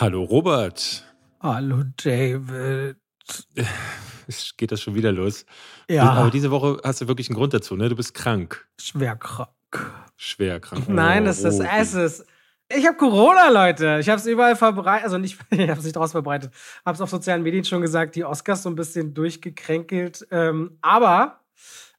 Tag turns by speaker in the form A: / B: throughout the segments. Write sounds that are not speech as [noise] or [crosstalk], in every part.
A: Hallo Robert.
B: Hallo David. [laughs]
A: Geht das schon wieder los?
B: Ja.
A: Aber diese Woche hast du wirklich einen Grund dazu, ne? Du bist krank.
B: Schwer krank.
A: Schwer krank.
B: Nein, das ist es. Ist. Ich habe Corona, Leute. Ich habe es überall verbreitet, also nicht, [laughs] ich habe es nicht draus verbreitet. Habe es auf sozialen Medien schon gesagt, die Oscars so ein bisschen durchgekränkelt. Ähm, aber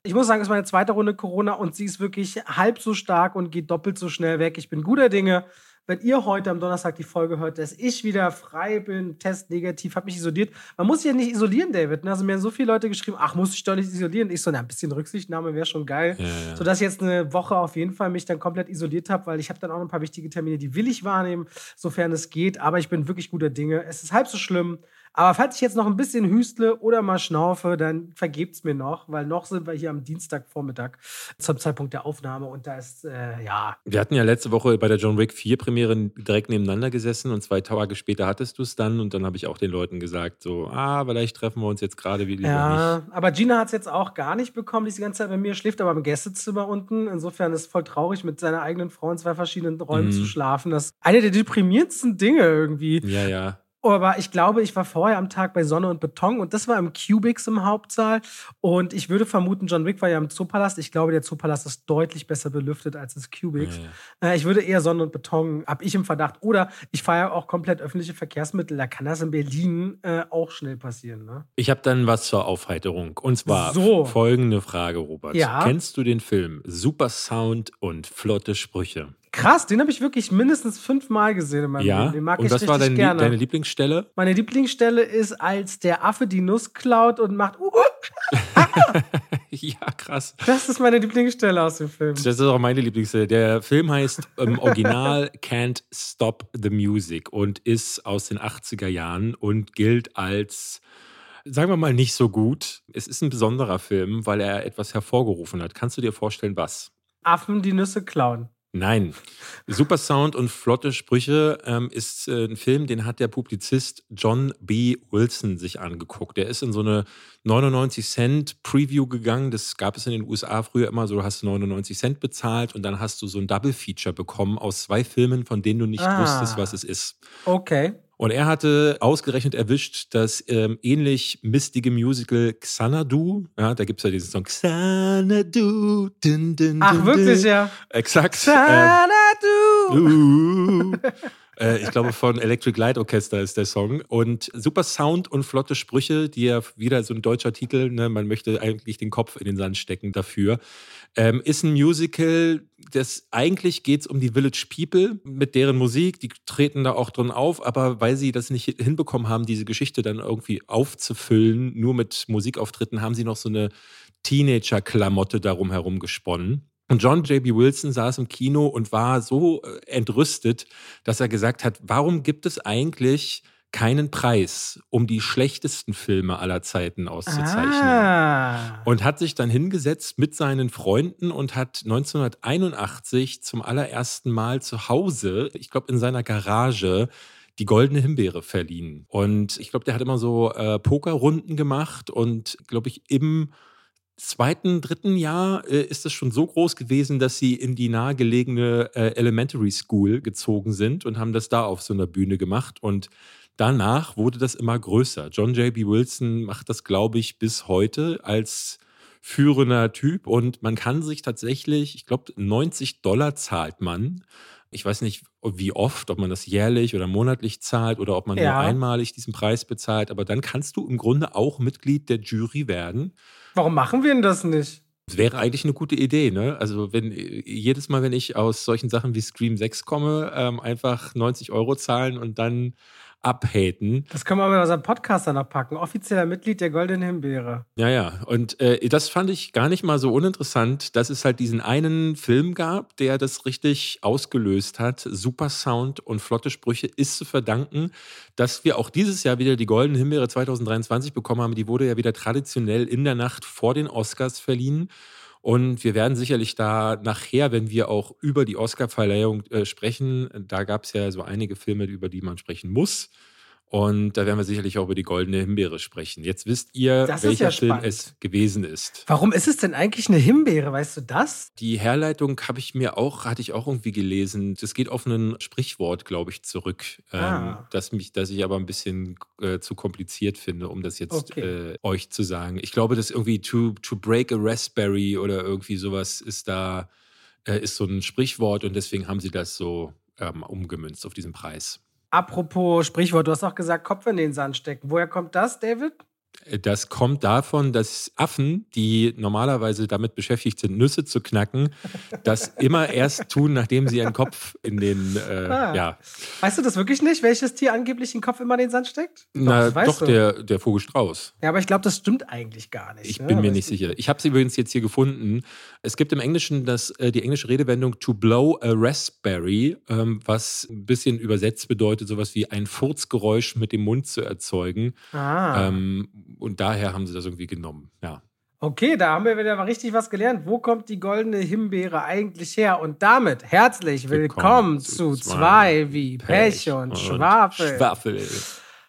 B: ich muss sagen, es ist meine zweite Runde Corona und sie ist wirklich halb so stark und geht doppelt so schnell weg. Ich bin guter Dinge wenn ihr heute am Donnerstag die Folge hört, dass ich wieder frei bin, Test negativ, habe mich isoliert. Man muss sich ja nicht isolieren, David. Ne? Also mir haben so viele Leute geschrieben, ach, muss ich doch nicht isolieren. Ich so, na, ein bisschen Rücksichtnahme wäre schon geil. Ja, ja. Sodass ich jetzt eine Woche auf jeden Fall mich dann komplett isoliert habe, weil ich habe dann auch ein paar wichtige Termine, die will ich wahrnehmen, sofern es geht. Aber ich bin wirklich guter Dinge. Es ist halb so schlimm. Aber falls ich jetzt noch ein bisschen hüstle oder mal schnaufe, dann vergebt's mir noch, weil noch sind wir hier am Dienstagvormittag zum Zeitpunkt der Aufnahme und da ist, äh, ja.
A: Wir hatten ja letzte Woche bei der John Wick 4 Premiere direkt nebeneinander gesessen und zwei Tage später hattest du es dann und dann habe ich auch den Leuten gesagt, so, ah, vielleicht treffen wir uns jetzt gerade wieder
B: ja, nicht. aber Gina hat es jetzt auch gar nicht bekommen, die ist die ganze Zeit bei mir, schläft aber im Gästezimmer unten. Insofern ist es voll traurig, mit seiner eigenen Frau in zwei verschiedenen Räumen mhm. zu schlafen. Das ist eine der deprimierendsten Dinge irgendwie.
A: Ja, ja.
B: Aber ich glaube, ich war vorher am Tag bei Sonne und Beton und das war im Cubics im Hauptsaal. Und ich würde vermuten, John Wick war ja im Zoopalast. Ich glaube, der Zoopalast ist deutlich besser belüftet als das Cubics. Ja. Äh, ich würde eher Sonne und Beton, hab ich im Verdacht. Oder ich fahre ja auch komplett öffentliche Verkehrsmittel. Da kann das in Berlin äh, auch schnell passieren. Ne?
A: Ich habe dann was zur Aufheiterung. Und zwar so. folgende Frage, Robert. Ja? Kennst du den Film Super Sound und flotte Sprüche?
B: Krass, den habe ich wirklich mindestens fünfmal gesehen in meinem
A: ja?
B: Leben. Den mag
A: und
B: ich
A: was war dein,
B: gerne.
A: deine Lieblingsstelle?
B: Meine Lieblingsstelle ist, als der Affe die Nuss klaut und macht. Uh, [laughs]
A: ja, krass.
B: Das ist meine Lieblingsstelle aus dem Film.
A: Das ist auch meine Lieblingsstelle. Der Film heißt im [laughs] Original Can't Stop the Music und ist aus den 80er Jahren und gilt als sagen wir mal, nicht so gut. Es ist ein besonderer Film, weil er etwas hervorgerufen hat. Kannst du dir vorstellen, was?
B: Affen die Nüsse klauen.
A: Nein. Super Sound und flotte Sprüche ähm, ist äh, ein Film, den hat der Publizist John B. Wilson sich angeguckt. Der ist in so eine 99 Cent Preview gegangen. Das gab es in den USA früher immer so, du hast 99 Cent bezahlt und dann hast du so ein Double Feature bekommen aus zwei Filmen, von denen du nicht ah. wusstest, was es ist.
B: Okay.
A: Und er hatte ausgerechnet erwischt, dass ähm, ähnlich mistige Musical Xanadu, ja, da gibt es ja diesen Song Xanadu. Din, din,
B: Ach, wirklich, ja.
A: Exakt.
B: Xanadu.
A: Ähm, [laughs] äh, ich glaube, von Electric Light Orchester ist der Song. Und super Sound und flotte Sprüche, die ja wieder so ein deutscher Titel, ne, man möchte eigentlich den Kopf in den Sand stecken dafür. Ähm, ist ein Musical, das eigentlich geht es um die Village People mit deren Musik, die treten da auch drin auf, aber weil sie das nicht hinbekommen haben, diese Geschichte dann irgendwie aufzufüllen, nur mit Musikauftritten, haben sie noch so eine Teenager-Klamotte darum herum gesponnen. Und John J.B. Wilson saß im Kino und war so äh, entrüstet, dass er gesagt hat, warum gibt es eigentlich keinen Preis, um die schlechtesten Filme aller Zeiten auszuzeichnen. Ah. Und hat sich dann hingesetzt mit seinen Freunden und hat 1981 zum allerersten Mal zu Hause, ich glaube in seiner Garage, die goldene Himbeere verliehen. Und ich glaube, der hat immer so äh, Pokerrunden gemacht und glaube ich im zweiten, dritten Jahr äh, ist es schon so groß gewesen, dass sie in die nahegelegene äh, Elementary School gezogen sind und haben das da auf so einer Bühne gemacht. Und danach wurde das immer größer. John J.B. Wilson macht das, glaube ich, bis heute als führender Typ und man kann sich tatsächlich, ich glaube, 90 Dollar zahlt man. Ich weiß nicht, wie oft, ob man das jährlich oder monatlich zahlt oder ob man ja. nur einmalig diesen Preis bezahlt, aber dann kannst du im Grunde auch Mitglied der Jury werden.
B: Warum machen wir denn das nicht?
A: Das wäre eigentlich eine gute Idee, ne? Also wenn jedes Mal, wenn ich aus solchen Sachen wie Scream 6 komme, ähm, einfach 90 Euro zahlen und dann abhaten.
B: Das können wir aber in unseren Podcast dann noch packen. Offizieller Mitglied der Goldenen Himbeere.
A: Ja, ja. Und äh, das fand ich gar nicht mal so uninteressant, dass es halt diesen einen Film gab, der das richtig ausgelöst hat. Super Sound und flotte Sprüche ist zu verdanken, dass wir auch dieses Jahr wieder die Goldene Himbeere 2023 bekommen haben. Die wurde ja wieder traditionell in der Nacht vor den Oscars verliehen. Und wir werden sicherlich da nachher, wenn wir auch über die Oscar-Verleihung äh, sprechen, da gab es ja so einige Filme, über die man sprechen muss. Und da werden wir sicherlich auch über die goldene Himbeere sprechen. Jetzt wisst ihr,
B: Das
A: welcher
B: ja
A: Film es gewesen ist.
B: Warum ist es denn eigentlich eine Himbeere? Weißt du das?
A: Die Herleitung habe ich mir auch, hatte ich auch irgendwie gelesen. Das geht auf ein Sprichwort, glaube ich, zurück, ähm,
B: Ah.
A: das mich, das ich aber ein bisschen äh, zu kompliziert finde, um das jetzt
B: Okay.
A: äh, euch zu sagen. Ich glaube, dass irgendwie to, to break a raspberry oder irgendwie sowas ist da, äh, ist so ein Sprichwort und deswegen haben sie das so ähm, umgemünzt auf diesen Preis.
B: Apropos Sprichwort, du hast auch gesagt, Kopf in den Sand stecken. Woher kommt das, David?
A: Das kommt davon, dass Affen, die normalerweise damit beschäftigt sind, Nüsse zu knacken, das immer erst tun, nachdem sie ihren Kopf in den, äh,
B: Ah.
A: ja,
B: Weißt du das wirklich nicht, welches Tier angeblich den Kopf immer in den Sand steckt?
A: na,
B: das weißt
A: doch,
B: du.
A: der, der Vogelstrauß.
B: Ja, aber ich glaube, das stimmt eigentlich gar nicht.
A: Ich
B: ne?
A: bin mir
B: Aber
A: nicht sicher. Ich habe es übrigens jetzt hier gefunden. Es gibt im Englischen das, äh, die englische Redewendung to blow a raspberry, ähm, was ein bisschen übersetzt bedeutet, sowas wie ein Furzgeräusch mit dem Mund zu erzeugen.
B: Ah.
A: Ähm, und daher haben sie das irgendwie genommen. Ja.
B: Okay, da haben wir wieder mal richtig was gelernt. Wo kommt die goldene Himbeere eigentlich her? Und damit herzlich willkommen, zu zwei wie Pech und, Schwafel.
A: Schwafel.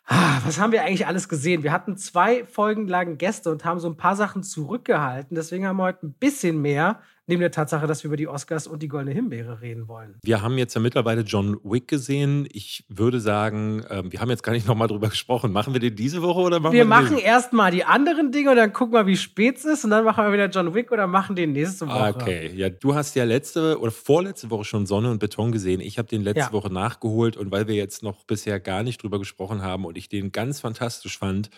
B: Ah, Was haben wir eigentlich alles gesehen? Wir hatten zwei Folgen lang Gäste und haben so ein paar Sachen zurückgehalten. Deswegen haben wir heute ein bisschen mehr, neben der Tatsache, dass wir über die Oscars und die goldene Himbeere reden wollen.
A: Wir haben jetzt ja mittlerweile John Wick gesehen. Ich würde sagen, ähm, wir haben jetzt gar nicht nochmal drüber gesprochen. Machen wir den diese Woche oder machen wir,
B: Wir machen erstmal die anderen Dinge und dann gucken wir, wie spät es ist. Und dann machen wir wieder John Wick oder machen den nächste Woche.
A: Okay, ja, du hast ja letzte oder vorletzte Woche schon Sonne und Beton gesehen. Ich habe den letzte
B: Ja.
A: Woche nachgeholt und weil wir jetzt noch bisher gar nicht drüber gesprochen haben und ich den ganz fantastisch fand,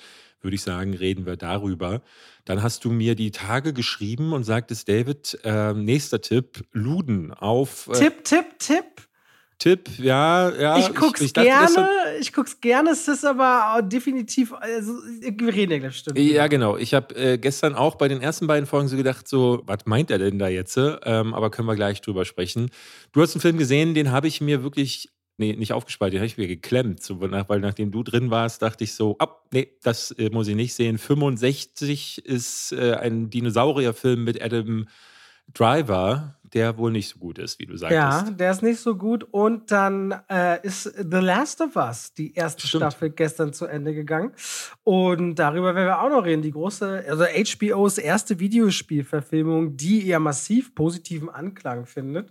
A: würde ich sagen, reden wir darüber. Dann hast du mir die Tage geschrieben und sagtest, David, äh, nächster Tipp, Luden auf äh,
B: Tipp, Tipp, Tipp.
A: Tipp, ja, ja.
B: ich guck's
A: ich dachte, das
B: gerne,
A: hat-
B: ich guck's gerne, es ist aber definitiv, also, wir reden ja gleich bestimmt.
A: Ja, genau. Ich habe äh, gestern auch bei den ersten beiden Folgen so gedacht, so, was meint er denn da jetzt? Ähm, aber können wir gleich drüber sprechen. Du hast einen Film gesehen, den habe ich mir wirklich, nee, nicht den habe ich mir geklemmt. So, weil nachdem du drin warst, dachte ich so, ab, nee, das äh, muss ich nicht sehen. 65 ist äh, ein Dinosaurierfilm mit Adam Driver, der wohl nicht so gut ist, wie du sagtest.
B: Ja, der ist nicht so gut. Und dann äh, ist The Last of Us, die erste
A: Stimmt.
B: Staffel, gestern zu Ende gegangen. Und darüber werden wir auch noch reden. Die große, also HBOs erste Videospielverfilmung, die eher massiv positiven Anklang findet.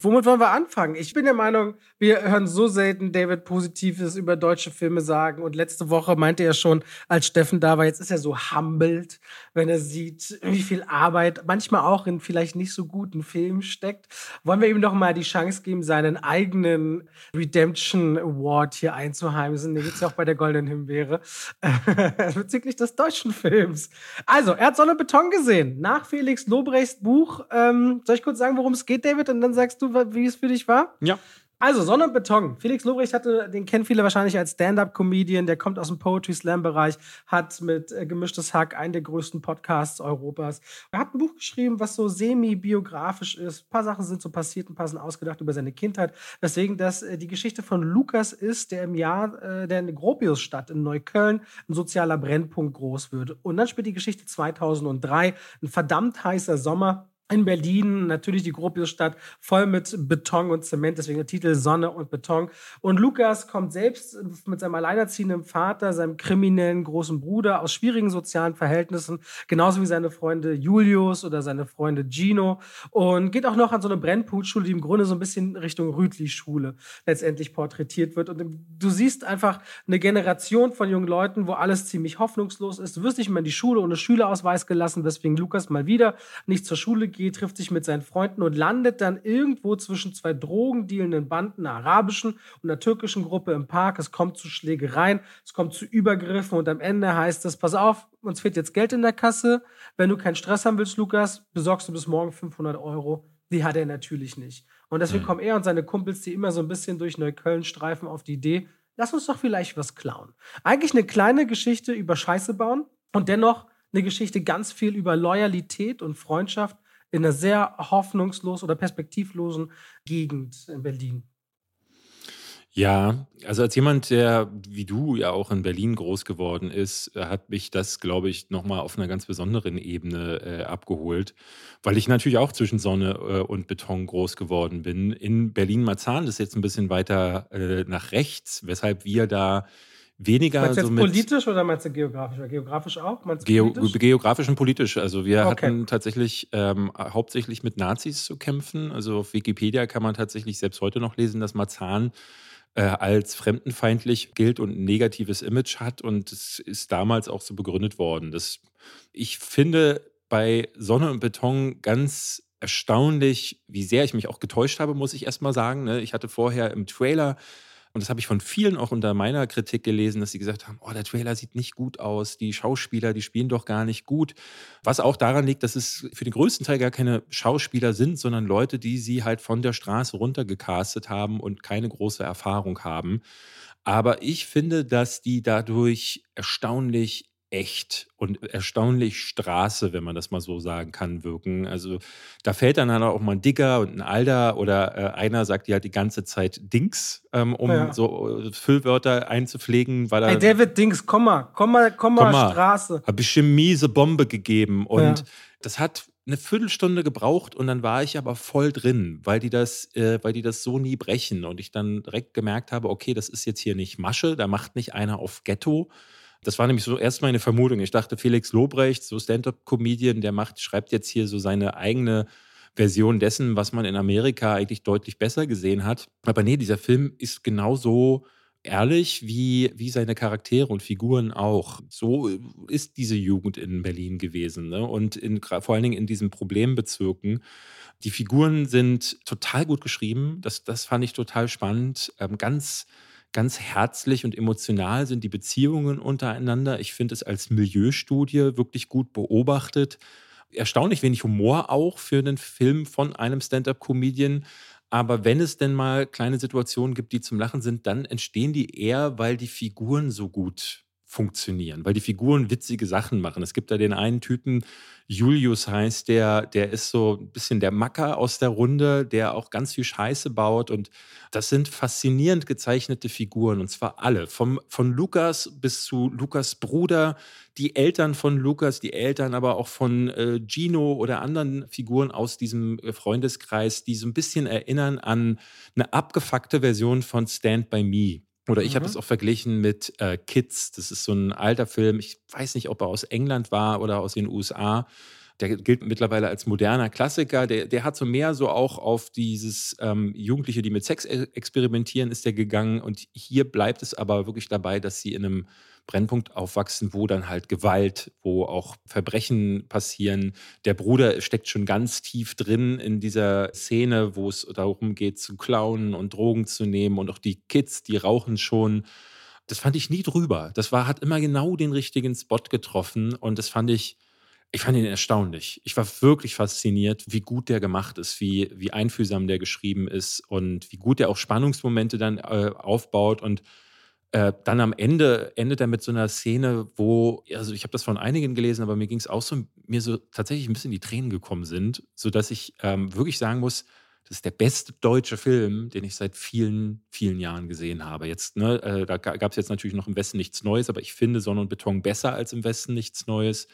B: Womit wollen wir anfangen? Ich bin der Meinung, wir hören so selten David Positives über deutsche Filme sagen. Und letzte Woche meinte er schon, als Steffen da war, jetzt ist er so humbled, wenn er sieht, wie viel Arbeit manchmal auch in vielleicht nicht so guten Filmen steckt. Wollen wir ihm doch mal die Chance geben, seinen eigenen Redemption Award hier einzuheimsen. Den gibt es ja auch bei der Goldenen Himbeere. [laughs] Bezüglich des deutschen Films. Also, er hat Sonne Beton gesehen. Nach Felix Lobrechts Buch. Ähm, soll ich kurz sagen, worum es geht, David? Und dann sagst du, wie es für dich war?
A: Ja.
B: Also, Sonne und Beton. Felix Lobrecht hatte, den kennen viele wahrscheinlich als Stand-Up-Comedian, der kommt aus dem Poetry Slam-Bereich, hat mit äh, Gemischtes Hack einen der größten Podcasts Europas. Er hat ein Buch geschrieben, was so semi-biografisch ist. Ein paar Sachen sind so passiert, ein paar sind ausgedacht über seine Kindheit. Weswegen das äh, die Geschichte von Lukas ist, der im Jahr äh, der in Gropiusstadt in Neukölln ein sozialer Brennpunkt groß wird. Und dann spielt die Geschichte 2003, ein verdammt heißer Sommer in Berlin, natürlich die Gropiusstadt, voll mit Beton und Zement, deswegen der Titel Sonne und Beton. Und Lukas kommt selbst mit seinem alleinerziehenden Vater, seinem kriminellen großen Bruder aus schwierigen sozialen Verhältnissen, genauso wie seine Freunde Julius oder seine Freunde Gino und geht auch noch an so eine Brennpunktschule, die im Grunde so ein bisschen Richtung Rütli-Schule letztendlich porträtiert wird. Und du siehst einfach eine Generation von jungen Leuten, wo alles ziemlich hoffnungslos ist. Du wirst nicht mehr in die Schule ohne Schülerausweis gelassen, weswegen Lukas mal wieder nicht zur Schule geht, trifft sich mit seinen Freunden und landet dann irgendwo zwischen zwei drogendealenden Banden, einer arabischen und einer türkischen Gruppe im Park. Es kommt zu Schlägereien, es kommt zu Übergriffen und am Ende heißt es, pass auf, uns fehlt jetzt Geld in der Kasse. Wenn du keinen Stress haben willst, Lukas, besorgst du bis morgen 500 Euro. Die hat er natürlich nicht. Und deswegen
A: Mhm.
B: kommen er und seine Kumpels, die immer so ein bisschen durch Neukölln streifen, auf die Idee, lass uns doch vielleicht was klauen. Eigentlich eine kleine Geschichte über Scheiße bauen und dennoch eine Geschichte ganz viel über Loyalität und Freundschaft in einer sehr hoffnungslos oder perspektivlosen Gegend in Berlin.
A: Ja, also als jemand, der wie du ja auch in Berlin groß geworden ist, äh, hat mich das, glaube ich, nochmal auf einer ganz besonderen Ebene äh, abgeholt, weil ich natürlich auch zwischen Sonne äh, und Beton groß geworden bin. In Berlin-Marzahn, ist jetzt ein bisschen weiter äh, nach rechts, weshalb wir da weniger.
B: Meinst du
A: jetzt
B: so politisch oder meinst du geografisch? Oder geografisch auch? Meinst
A: du Geo politisch? Geografisch und politisch. Also wir okay. hatten tatsächlich ähm, hauptsächlich mit Nazis zu kämpfen. Also auf Wikipedia kann man tatsächlich selbst heute noch lesen, dass Marzahn äh, als fremdenfeindlich gilt und ein negatives Image hat. Und es ist damals auch so begründet worden. Das, ich finde bei Sonne und Beton ganz erstaunlich, wie sehr ich mich auch getäuscht habe, muss ich erst mal sagen. Ne? Ich hatte vorher im Trailer und das habe ich von vielen auch unter meiner Kritik gelesen, dass sie gesagt haben, oh, der Trailer sieht nicht gut aus, die Schauspieler, die spielen doch gar nicht gut. Was auch daran liegt, dass es für den größten Teil gar keine Schauspieler sind, sondern Leute, die sie halt von der Straße runtergecastet haben und keine große Erfahrung haben. Aber ich finde, dass die dadurch erstaunlich echt und erstaunlich Straße, wenn man das mal so sagen kann, wirken. Also da fällt dann halt auch mal ein Dicker und ein Alter oder äh, einer sagt ja halt die ganze Zeit Dings, ähm, um ja. so äh, Füllwörter einzupflegen. Weil er,
B: hey David Dings, komm mal, komm mal, komm mal, komm mal Straße.
A: Habe ich ihm miese Bombe gegeben und ja. das hat eine Viertelstunde gebraucht und dann war ich aber voll drin, weil die das, äh, weil die das so nie brechen und ich dann direkt gemerkt habe, okay, das ist jetzt hier nicht Masche, da macht nicht einer auf Ghetto, das war nämlich so erst meine Vermutung. Ich dachte, Felix Lobrecht, so Stand-up-Comedian, der macht, schreibt jetzt hier so seine eigene Version dessen, was man in Amerika eigentlich deutlich besser gesehen hat. Aber nee, dieser Film ist genauso ehrlich wie, wie seine Charaktere und Figuren auch. So ist diese Jugend in Berlin gewesen. Ne? Und in, vor allen Dingen in diesen Problembezirken. Die Figuren sind total gut geschrieben. Das, das fand ich total spannend. Ähm, ganz ganz herzlich und emotional sind die Beziehungen untereinander. Ich finde es als Milieustudie wirklich gut beobachtet. Erstaunlich wenig Humor auch für einen Film von einem Stand-up-Comedian. Aber wenn es denn mal kleine Situationen gibt, die zum Lachen sind, dann entstehen die eher, weil die Figuren so gut funktionieren, weil die Figuren witzige Sachen machen. Es gibt da den einen Typen, Julius heißt der, der ist so ein bisschen der Macker aus der Runde, der auch ganz viel Scheiße baut. Und das sind faszinierend gezeichnete Figuren, und zwar alle. Vom, von Lukas bis zu Lukas Bruder, die Eltern von Lukas, die Eltern aber auch von äh, Gino oder anderen Figuren aus diesem äh, Freundeskreis, die so ein bisschen erinnern an eine abgefuckte Version von Stand by Me. Oder ich mhm. habe das auch verglichen mit äh, Kids. Das ist so ein alter Film. Ich weiß nicht, ob er aus England war oder aus den USA. Der gilt mittlerweile als moderner Klassiker. Der, der hat so mehr so auch auf dieses ähm, Jugendliche, die mit Sex e-, experimentieren, ist der gegangen. Und hier bleibt es aber wirklich dabei, dass sie in einem Brennpunkt aufwachsen, wo dann halt Gewalt, wo auch Verbrechen passieren. Der Bruder steckt schon ganz tief drin in dieser Szene, wo es darum geht, zu klauen und Drogen zu nehmen. Und auch die Kids, die rauchen schon. Das fand ich nie drüber. Das war, hat immer genau den richtigen Spot getroffen. Und das fand ich, ich fand ihn erstaunlich. Ich war wirklich fasziniert, wie gut der gemacht ist, wie, wie einfühlsam der geschrieben ist und wie gut der auch Spannungsmomente dann äh, aufbaut. Und äh, dann am Ende endet er mit so einer Szene, wo, also ich habe das von einigen gelesen, aber mir ging es auch so, mir so tatsächlich ein bisschen die Tränen gekommen sind, sodass ich ähm, wirklich sagen muss, das ist der beste deutsche Film, den ich seit vielen, vielen Jahren gesehen habe. Jetzt, ne, äh, da gab es jetzt natürlich noch im Westen nichts Neues, aber ich finde Sonne und Beton besser als im Westen nichts Neues.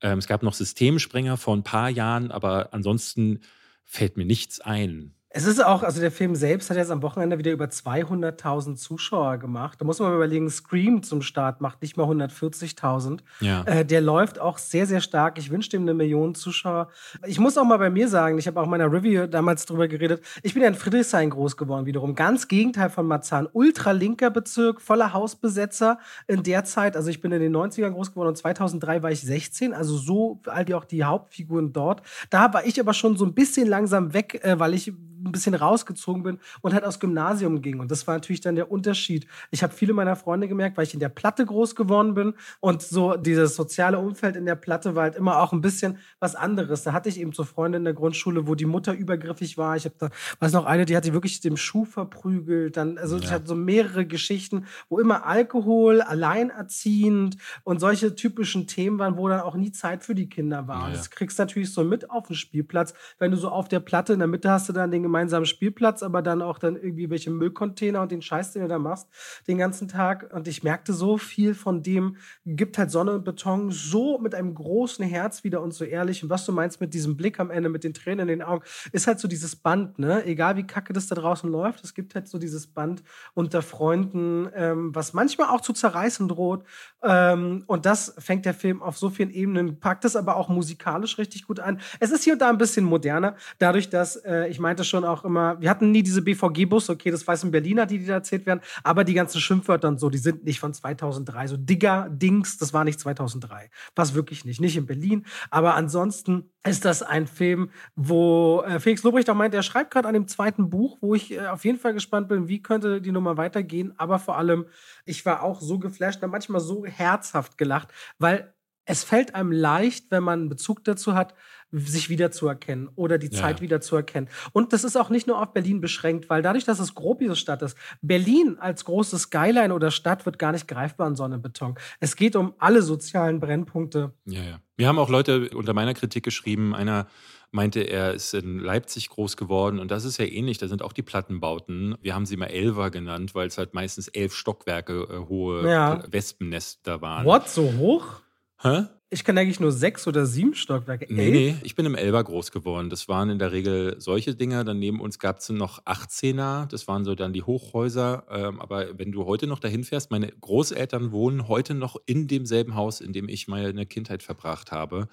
A: Ähm, es gab noch Systemsprenger vor ein paar Jahren, aber ansonsten fällt mir nichts ein.
B: Es ist auch, also der Film selbst hat jetzt am Wochenende wieder über 200.000 Zuschauer gemacht. Da muss man überlegen, Scream zum Start macht nicht mal 140.000. Ja. Äh, der läuft auch sehr, sehr stark. Ich wünsche dem eine Million Zuschauer. Ich muss auch mal bei mir sagen, ich habe auch in meiner Review damals drüber geredet, ich bin ja in Friedrichshain groß geworden wiederum. Ganz Gegenteil von Marzahn. Ultralinker Bezirk, voller Hausbesetzer in der Zeit. Also ich bin in den 90ern groß geworden und 2003 war ich 16, also so alt wie auch die Hauptfiguren dort. Da war ich aber schon so ein bisschen langsam weg, äh, weil ich ein bisschen rausgezogen bin und halt aus Gymnasium ging. Und das war natürlich dann der Unterschied. Ich habe viele meiner Freunde gemerkt, weil ich in der Platte groß geworden bin und so dieses soziale Umfeld in der Platte war halt immer auch ein bisschen was anderes. Da hatte ich eben so Freunde in der Grundschule, wo die Mutter übergriffig war. Ich habe da, weiß noch eine, die hatte wirklich dem Schuh verprügelt. Dann, also ja. ich hatte so mehrere Geschichten, wo immer Alkohol, alleinerziehend und solche typischen Themen waren, wo dann auch nie Zeit für die Kinder war. Ja. Und das kriegst du natürlich so mit auf dem Spielplatz, wenn du so auf der Platte in der Mitte hast du dann den gemeinsamen Spielplatz, aber dann auch dann irgendwie welche Müllcontainer und den Scheiß, den du da machst, den ganzen Tag. Und ich merkte so viel von dem, gibt halt Sonne und Beton so mit einem großen Herz wieder und so ehrlich. Und was du meinst mit diesem Blick am Ende, mit den Tränen in den Augen, ist halt so dieses Band, ne? Egal wie kacke das da draußen läuft, es gibt halt so dieses Band unter Freunden, ähm, was manchmal auch zu zerreißen droht. Ähm, und das fängt der Film auf so vielen Ebenen, packt es aber auch musikalisch richtig gut an. Es ist hier und da ein bisschen moderner, dadurch, dass äh, ich meinte schon auch immer, wir hatten nie diese BVG-Busse, okay, das weiß in Berliner, die, die da erzählt werden, aber die ganzen Schimpfwörter und so, die sind nicht von 2003. So Digger, Dings, das war nicht 2003. Was wirklich nicht, nicht in Berlin. Aber ansonsten ist das ein Film, wo äh, Felix Lobrecht auch meint, er schreibt gerade an dem zweiten Buch, wo ich äh, auf jeden Fall gespannt bin, wie könnte die Nummer weitergehen. Aber vor allem, ich war auch so geflasht, manchmal so herzhaft gelacht, weil es fällt einem leicht, wenn man einen Bezug dazu hat, sich wiederzuerkennen oder die Zeit ja. wiederzuerkennen. Und das ist auch nicht nur auf Berlin beschränkt, weil dadurch, dass es grob diese Stadt ist, Berlin als großes Skyline oder Stadt wird gar nicht greifbar in Sonnenbeton. Es geht um alle sozialen Brennpunkte.
A: Ja, ja. Wir haben auch Leute unter meiner Kritik geschrieben, einer meinte, er ist in Leipzig groß geworden und das ist ja ähnlich, da sind auch die Plattenbauten. Wir haben sie mal Elver genannt, weil es halt meistens elf Stockwerke äh, hohe ja. Wespennester waren.
B: What, so hoch? Hä? Ich kann eigentlich nur sechs oder sieben Stockwerke.
A: Nee, nee, ich bin im Elber groß geworden. Das waren in der Regel solche Dinge. Dann neben uns gab es noch 18er. Das waren so dann die Hochhäuser. Ähm, aber wenn du heute noch dahin fährst, meine Großeltern wohnen heute noch in demselben Haus, in dem ich meine Kindheit verbracht habe.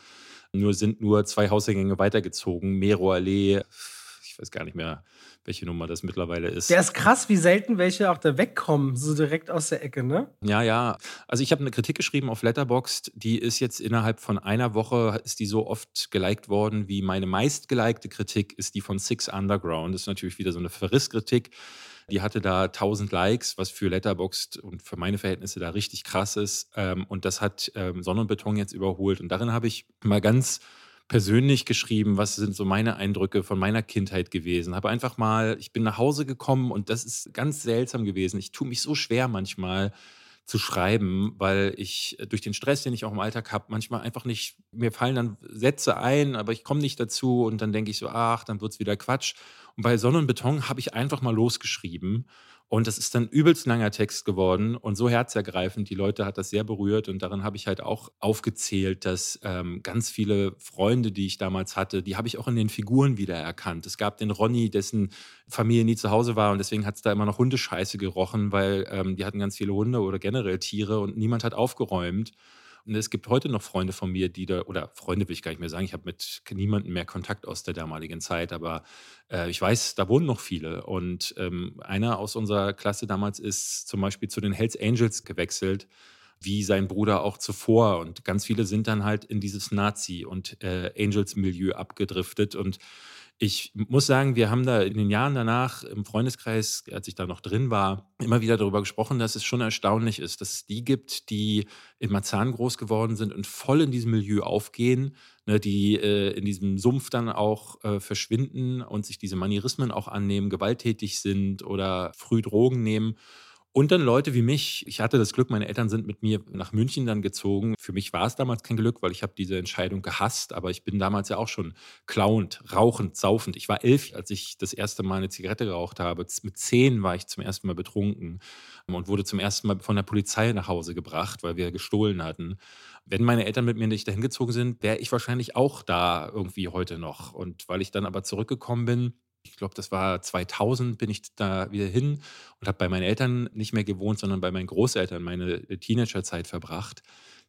A: Nur sind nur zwei Hausgänge weitergezogen. Meroallee, ich weiß gar nicht mehr, welche Nummer das mittlerweile ist.
B: Der ist krass, wie selten welche auch da wegkommen, so direkt aus der Ecke, ne?
A: Ja, ja. Also ich habe eine Kritik geschrieben auf Letterboxd, die ist jetzt innerhalb von einer Woche, ist die so oft geliked worden, wie meine meistgelikte Kritik ist die von Six Underground. Das ist natürlich wieder so eine Verrisskritik. Die hatte da 1000 Likes, was für Letterboxd und für meine Verhältnisse da richtig krass ist. Ähm, und das hat ähm, Sonnenbeton jetzt überholt. Und darin habe ich mal ganz persönlich geschrieben, was sind so meine Eindrücke von meiner Kindheit gewesen. Habe einfach mal, ich bin nach Hause gekommen und das ist ganz seltsam gewesen. Ich tue mich so schwer manchmal zu schreiben, weil ich durch den Stress, den ich auch im Alltag habe, manchmal einfach nicht, mir fallen dann Sätze ein, aber ich komme nicht dazu und dann denke ich so, ach, dann wird es wieder Quatsch. Und bei Sonne und Beton habe ich einfach mal losgeschrieben und das ist dann übelst langer Text geworden und so herzergreifend. Die Leute hat das sehr berührt und darin habe ich halt auch aufgezählt, dass ähm, ganz viele Freunde, die ich damals hatte, die habe ich auch in den Figuren wiedererkannt. Es gab den Ronny, dessen Familie nie zu Hause war und deswegen hat es da immer noch Hundescheiße gerochen, weil ähm, die hatten ganz viele Hunde oder generell Tiere und niemand hat aufgeräumt. Und es gibt heute noch Freunde von mir, die da, oder Freunde will ich gar nicht mehr sagen, ich habe mit niemandem mehr Kontakt aus der damaligen Zeit, aber äh, ich weiß, da wohnen noch viele. Und ähm, einer aus unserer Klasse damals ist zum Beispiel zu den Hells Angels gewechselt, wie sein Bruder auch zuvor. Und ganz viele sind dann halt in dieses Nazi- und äh, Angels-Milieu abgedriftet. Und ich muss sagen, wir haben da in den Jahren danach im Freundeskreis, als ich da noch drin war, immer wieder darüber gesprochen, dass es schon erstaunlich ist, dass es die gibt, die in Marzahn groß geworden sind und voll in diesem Milieu aufgehen, ne, die äh, in diesem Sumpf dann auch äh, verschwinden und sich diese Manierismen auch annehmen, gewalttätig sind oder früh Drogen nehmen und dann Leute wie mich. Ich hatte das Glück, meine Eltern sind mit mir nach München dann gezogen. Für mich war es damals kein Glück, weil ich habe diese Entscheidung gehasst. Aber ich bin damals ja auch schon klauend, rauchend, saufend. Ich war elf, als ich das erste Mal eine Zigarette geraucht habe. Mit zehn war ich zum ersten Mal betrunken und wurde zum ersten Mal von der Polizei nach Hause gebracht, weil wir gestohlen hatten. Wenn meine Eltern mit mir nicht dahin gezogen sind, wäre ich wahrscheinlich auch da irgendwie heute noch. Und weil ich dann aber zurückgekommen bin, ich glaube, das war 2000, bin ich da wieder hin und habe bei meinen Eltern nicht mehr gewohnt, sondern bei meinen Großeltern meine äh, Teenagerzeit verbracht,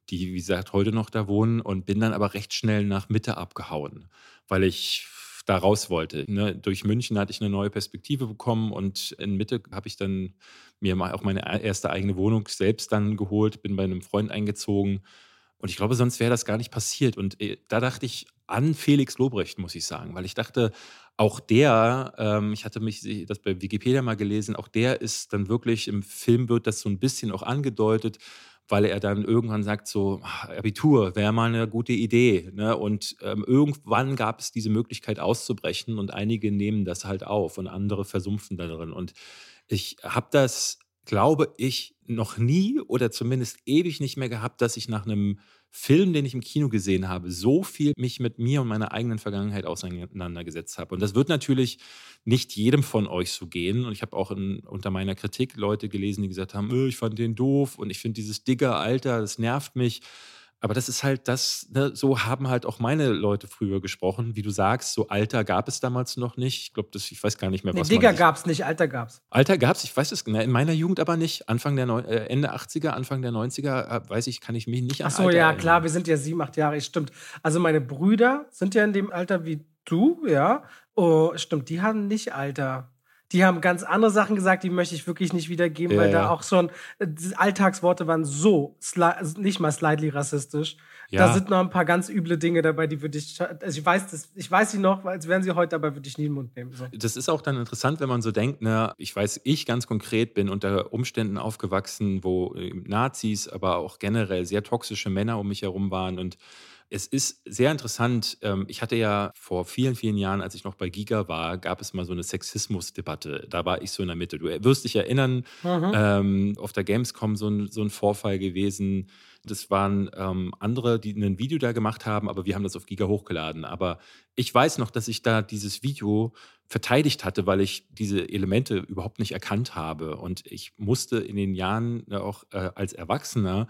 A: die, wie gesagt, heute noch da wohnen und bin dann aber recht schnell nach Mitte abgehauen, weil ich da raus wollte. Ne? Durch München hatte ich eine neue Perspektive bekommen und in Mitte habe ich dann mir auch meine e-, erste eigene Wohnung selbst dann geholt, bin bei einem Freund eingezogen und ich glaube, sonst wäre das gar nicht passiert. Und äh, da dachte ich an Felix Lobrecht, muss ich sagen, weil ich dachte, auch der, ähm, ich hatte mich das bei Wikipedia mal gelesen, auch der ist dann wirklich im Film wird das so ein bisschen auch angedeutet, weil er dann irgendwann sagt so, ah, Abitur wäre mal eine gute Idee. Ne? Und ähm, irgendwann gab es diese Möglichkeit auszubrechen und einige nehmen das halt auf und andere versumpfen darin. Und ich habe das glaube ich, noch nie oder zumindest ewig nicht mehr gehabt, dass ich nach einem Film, den ich im Kino gesehen habe, so viel mich mit mir und meiner eigenen Vergangenheit auseinandergesetzt habe. Und das wird natürlich nicht jedem von euch so gehen. Und ich habe auch in, unter meiner Kritik Leute gelesen, die gesagt haben, äh, ich fand den doof und ich finde dieses Digger Alter, das nervt mich. Aber das ist halt das, ne, so haben halt auch meine Leute früher gesprochen. Wie du sagst, so Alter gab es damals noch nicht. Ich glaube, ich weiß gar nicht mehr,
B: nee,
A: was
B: Digger gab es nicht, Alter gab es.
A: Alter gab es, ich weiß es, in meiner Jugend aber nicht. Anfang der Neu äh, Ende 80er, Anfang der 90er, äh, weiß ich, kann ich mich nicht
B: an Ach so, Alter ja, erinnern. klar, wir sind ja sieben, acht Jahre, stimmt. Also meine Brüder sind ja in dem Alter wie du, ja. Oh, stimmt, die haben nicht Alter die haben ganz andere Sachen gesagt, die möchte ich wirklich nicht wiedergeben, ja, weil da auch schon äh, Alltagsworte waren so also nicht mal slightly rassistisch. Ja. Da sind noch ein paar ganz üble Dinge dabei, die würde ich, also ich weiß das, ich weiß sie noch, als wären sie heute, aber würde ich nie in den Mund nehmen. So.
A: Das ist auch dann interessant, wenn man so denkt, ne, ich weiß, ich ganz konkret bin unter Umständen aufgewachsen, wo äh, Nazis, aber auch generell sehr toxische Männer um mich herum waren und es ist sehr interessant. Ähm, ich hatte ja vor vielen, vielen Jahren, als ich noch bei Giga war, gab es mal so eine Sexismus-Debatte. Da war ich so in der Mitte. Du wirst dich erinnern, mhm. ähm, auf der Gamescom so ein, so ein Vorfall gewesen. Das waren ähm, andere, die ein Video da gemacht haben, aber wir haben das auf Giga hochgeladen. Aber ich weiß noch, dass ich da dieses Video verteidigt hatte, weil ich diese Elemente überhaupt nicht erkannt habe. Und ich musste in den Jahren äh, auch äh, als Erwachsener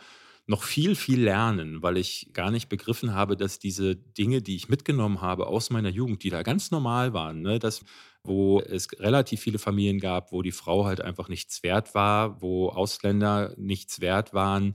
A: noch viel, viel lernen, weil ich gar nicht begriffen habe, dass diese Dinge, die ich mitgenommen habe aus meiner Jugend, die da ganz normal waren, ne, dass, wo es relativ viele Familien gab, wo die Frau halt einfach nichts wert war, wo Ausländer nichts wert waren,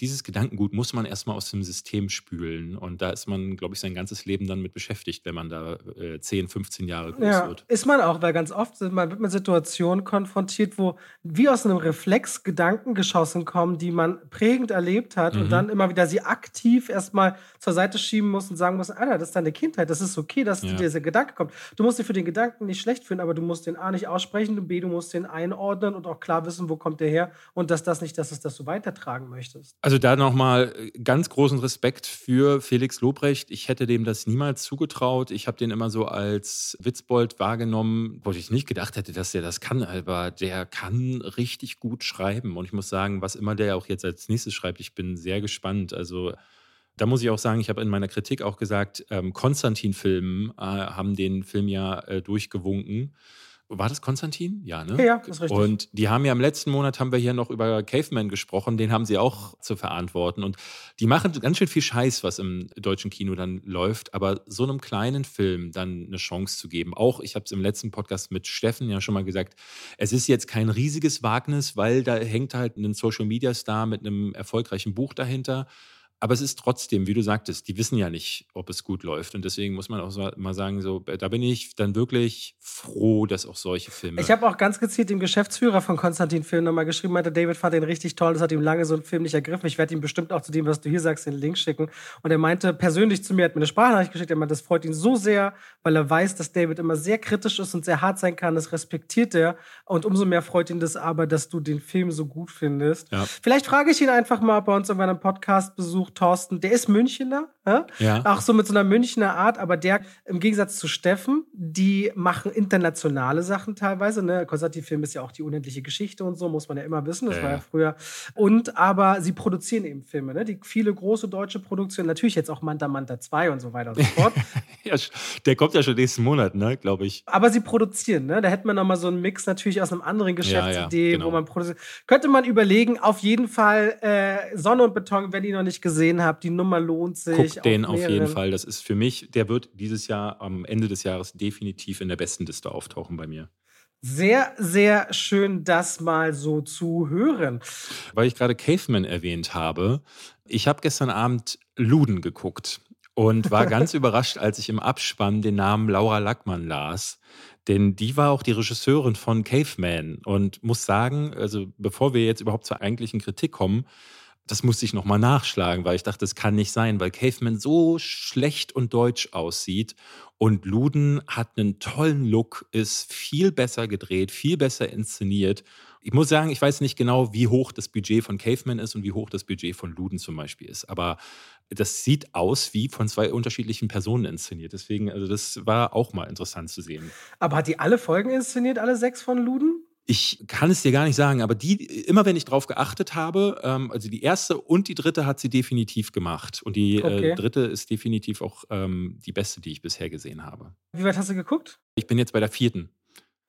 A: dieses Gedankengut muss man erstmal aus dem System spülen. Und da ist man, glaube ich, sein ganzes Leben dann mit beschäftigt, wenn man da äh, 10, 15 Jahre groß ja, wird.
B: Ist man auch, weil ganz oft man wird mit Situationen konfrontiert, wo wie aus einem Reflex Gedanken geschossen kommen, die man prägend erlebt hat mhm. und dann immer wieder sie aktiv erstmal zur Seite schieben muss und sagen muss, Alter, das ist deine Kindheit, das ist okay, dass ja. dir dieser Gedanke kommt. Du musst dir für den Gedanken nicht schlecht fühlen, aber du musst den A nicht aussprechen und B, du musst den einordnen und auch klar wissen, wo kommt der her und dass das nicht das ist, das du weitertragen möchtest.
A: Also da nochmal äh, ganz großen Respekt für Felix Lobrecht. Ich hätte dem das niemals zugetraut. Ich habe den immer so als Witzbold wahrgenommen, wo ich nicht gedacht hätte, dass der das kann, aber der kann richtig gut schreiben. Und ich muss sagen, was immer der auch jetzt als nächstes schreibt, ich bin sehr gespannt. Also da muss ich auch sagen, ich habe in meiner Kritik auch gesagt, ähm, Konstantin-Filmen äh, haben den Film ja äh, durchgewunken. War das Konstantin? Ja, ne?
B: Ja, das ist richtig.
A: Und die haben ja im letzten Monat haben wir hier noch über Caveman gesprochen, den haben sie auch zu verantworten. Und die machen ganz schön viel Scheiß, was im deutschen Kino dann läuft. Aber so einem kleinen Film dann eine Chance zu geben. Auch, ich habe es im letzten Podcast mit Steffen ja schon mal gesagt, es ist jetzt kein riesiges Wagnis, weil da hängt halt ein Social Media Star mit einem erfolgreichen Buch dahinter. Aber es ist trotzdem, wie du sagtest, die wissen ja nicht, ob es gut läuft. Und deswegen muss man auch so, mal sagen, so, äh, da bin ich dann wirklich froh, dass auch solche Filme.
B: Ich habe auch ganz gezielt dem Geschäftsführer von Konstantin Film nochmal geschrieben, meinte, David fand den richtig toll, das hat ihm lange so ein Film nicht ergriffen. Ich werde ihm bestimmt auch zu dem, was du hier sagst, den Link schicken. Und er meinte persönlich zu mir, hat mir eine Sprachnachricht geschickt, er meinte, das freut ihn so sehr, weil er weiß, dass David immer sehr kritisch ist und sehr hart sein kann. Das respektiert er. Und umso mehr freut ihn das aber, dass du den Film so gut findest. Ja. Vielleicht frage ich ihn einfach mal, ob er uns irgendwann einen Podcast besucht besucht, Thorsten, der ist Münchner, ja? ja? Auch so mit so einer Münchner Art, aber der im Gegensatz zu Steffen, die machen internationale Sachen teilweise. Ne? Konstantin-Film ist ja auch die unendliche Geschichte und so, muss man ja immer wissen. Das ja. war ja früher. Und aber sie produzieren eben Filme, ne? Die viele große deutsche Produktionen, natürlich jetzt auch Manta Manta 2 und so weiter und so fort. [laughs]
A: ja, der kommt ja schon nächsten Monat, ne, glaube ich.
B: Aber sie produzieren, ne? Da hätte man nochmal so einen Mix natürlich aus einem anderen Geschäftsidee, genau. wo man produziert. Könnte man überlegen, auf jeden Fall äh, Sonne und Beton, wenn ihr noch nicht gesehen habt, die Nummer lohnt sich.
A: Guckt den auf jeden Fall. Das ist für mich, der wird dieses Jahr am Ende des Jahres definitiv in der besten Liste auftauchen bei mir.
B: Sehr, sehr schön, das mal so zu hören.
A: Weil ich gerade Caveman erwähnt habe, ich habe gestern Abend Luden geguckt und war [laughs] ganz überrascht, als ich im Abspann den Namen Laura Lackmann las. Denn die war auch die Regisseurin von Caveman und muss sagen, also bevor wir jetzt überhaupt zur eigentlichen Kritik kommen, das musste ich nochmal nachschlagen, weil ich dachte, das kann nicht sein, weil Caveman so schlecht und deutsch aussieht. Und Luden hat einen tollen Look, ist viel besser gedreht, viel besser inszeniert. Ich muss sagen, ich weiß nicht genau, wie hoch das Budget von Caveman ist und wie hoch das Budget von Luden zum Beispiel ist. Aber das sieht aus wie von zwei unterschiedlichen Personen inszeniert. Deswegen, also das war auch mal interessant zu sehen.
B: Aber hat die alle Folgen inszeniert, alle sechs von Luden?
A: Ich kann es dir gar nicht sagen, aber die, immer wenn ich drauf geachtet habe, ähm, also die erste und die dritte hat sie definitiv gemacht. Und die äh, okay. äh, dritte ist definitiv auch ähm, die beste, die ich bisher gesehen habe.
B: Wie weit hast du geguckt?
A: Ich bin jetzt bei der vierten.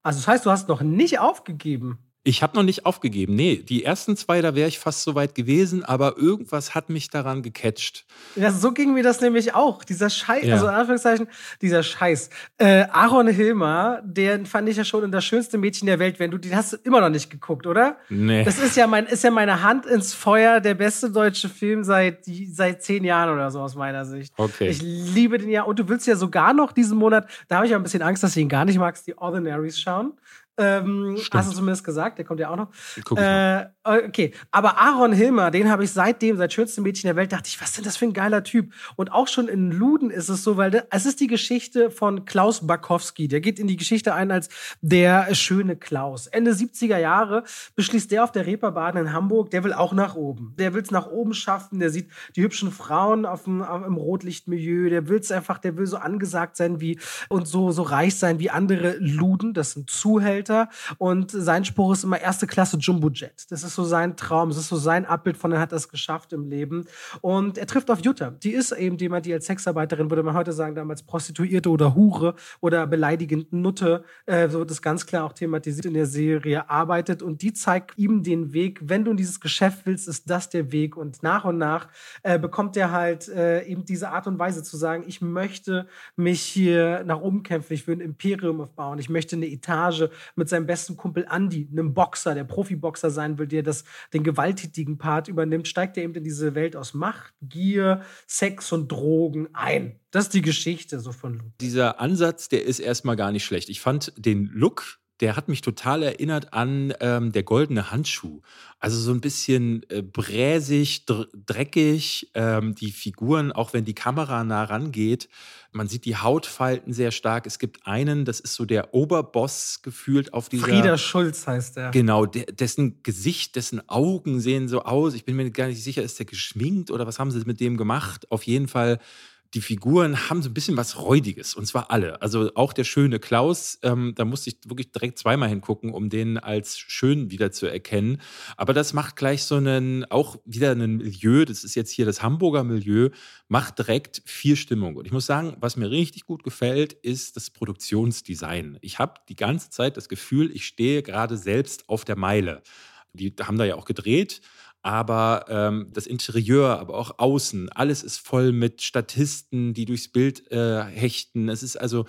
B: Also das heißt, du hast noch nicht aufgegeben.
A: Ich habe noch nicht aufgegeben. Nee, die ersten zwei, da wäre ich fast so weit gewesen, aber irgendwas hat mich daran gecatcht.
B: Ja, so ging mir das nämlich auch. Dieser Scheiß, ja. also in Anführungszeichen, dieser Scheiß. Äh, Aaron Hilmer, den fand ich ja schon in das schönste Mädchen der Welt. Wenn du, den hast du immer noch nicht geguckt, oder?
A: Nee.
B: Das ist ja, mein, ist ja meine Hand ins Feuer, der beste deutsche Film seit, seit zehn Jahren oder so aus meiner Sicht.
A: Okay.
B: Ich liebe den ja. Und du willst ja sogar noch diesen Monat, da habe ich ja ein bisschen Angst, dass du ihn gar nicht magst, die Ordinaries schauen. Ähm, hast du zumindest gesagt, der kommt ja auch noch. Äh, okay, aber Aaron Hilmer, den habe ich seitdem, seit schönsten Mädchen der Welt, dachte ich, was ist denn das für ein geiler Typ? Und auch schon in Luden ist es so, weil es ist die Geschichte von Klaus Bakowski. Der geht in die Geschichte ein als der schöne Klaus. Ende 70er Jahre beschließt der auf der Reeperbahn in Hamburg, der will auch nach oben. Der will es nach oben schaffen, der sieht die hübschen Frauen auf dem, auf, im Rotlichtmilieu, der will es einfach, der will so angesagt sein wie und so, so reich sein wie andere Luden, das sind Zuhälter Später. Und sein Spruch ist immer erste Klasse Jumbo Jet. Das ist so sein Traum. Das ist so sein Abbild von, er hat das geschafft im Leben. Und er trifft auf Jutta. Die ist eben jemand, die als Sexarbeiterin, würde man heute sagen, damals Prostituierte oder Hure oder beleidigend Nutte, äh, so es ganz klar auch thematisiert in der Serie, arbeitet. Und die zeigt ihm den Weg. Wenn du in dieses Geschäft willst, ist das der Weg. Und nach und nach äh, bekommt er halt äh, eben diese Art und Weise zu sagen, ich möchte mich hier nach oben kämpfen, ich will ein Imperium aufbauen, ich möchte eine Etage mit seinem besten Kumpel Andy, einem Boxer, der Profiboxer sein will, der das, den gewalttätigen Part übernimmt, steigt er eben in diese Welt aus Macht, Gier, Sex und Drogen ein. Das ist die Geschichte so von Luke.
A: Dieser Ansatz, der ist erstmal gar nicht schlecht. Ich fand den Look der hat mich total erinnert an ähm, der goldene Handschuh. Also so ein bisschen äh, bräsig, dr dreckig. Ähm, die Figuren, auch wenn die Kamera nah rangeht, man sieht die Hautfalten sehr stark. Es gibt einen, das ist so der Oberboss gefühlt auf dieser.
B: Frieder Schulz heißt er.
A: Genau, der, dessen Gesicht, dessen Augen sehen so aus. Ich bin mir gar nicht sicher, ist der geschminkt oder was haben sie mit dem gemacht? Auf jeden Fall die Figuren haben so ein bisschen was Räudiges und zwar alle. Also auch der schöne Klaus, ähm, da musste ich wirklich direkt zweimal hingucken, um den als schön wieder zu erkennen. Aber das macht gleich so einen, auch wieder ein Milieu, das ist jetzt hier das Hamburger Milieu, macht direkt viel Stimmung. Und ich muss sagen, was mir richtig gut gefällt, ist das Produktionsdesign. Ich habe die ganze Zeit das Gefühl, ich stehe gerade selbst auf der Meile. Die haben da ja auch gedreht aber ähm, das Interieur, aber auch außen, alles ist voll mit Statisten, die durchs Bild äh, hechten. Es ist also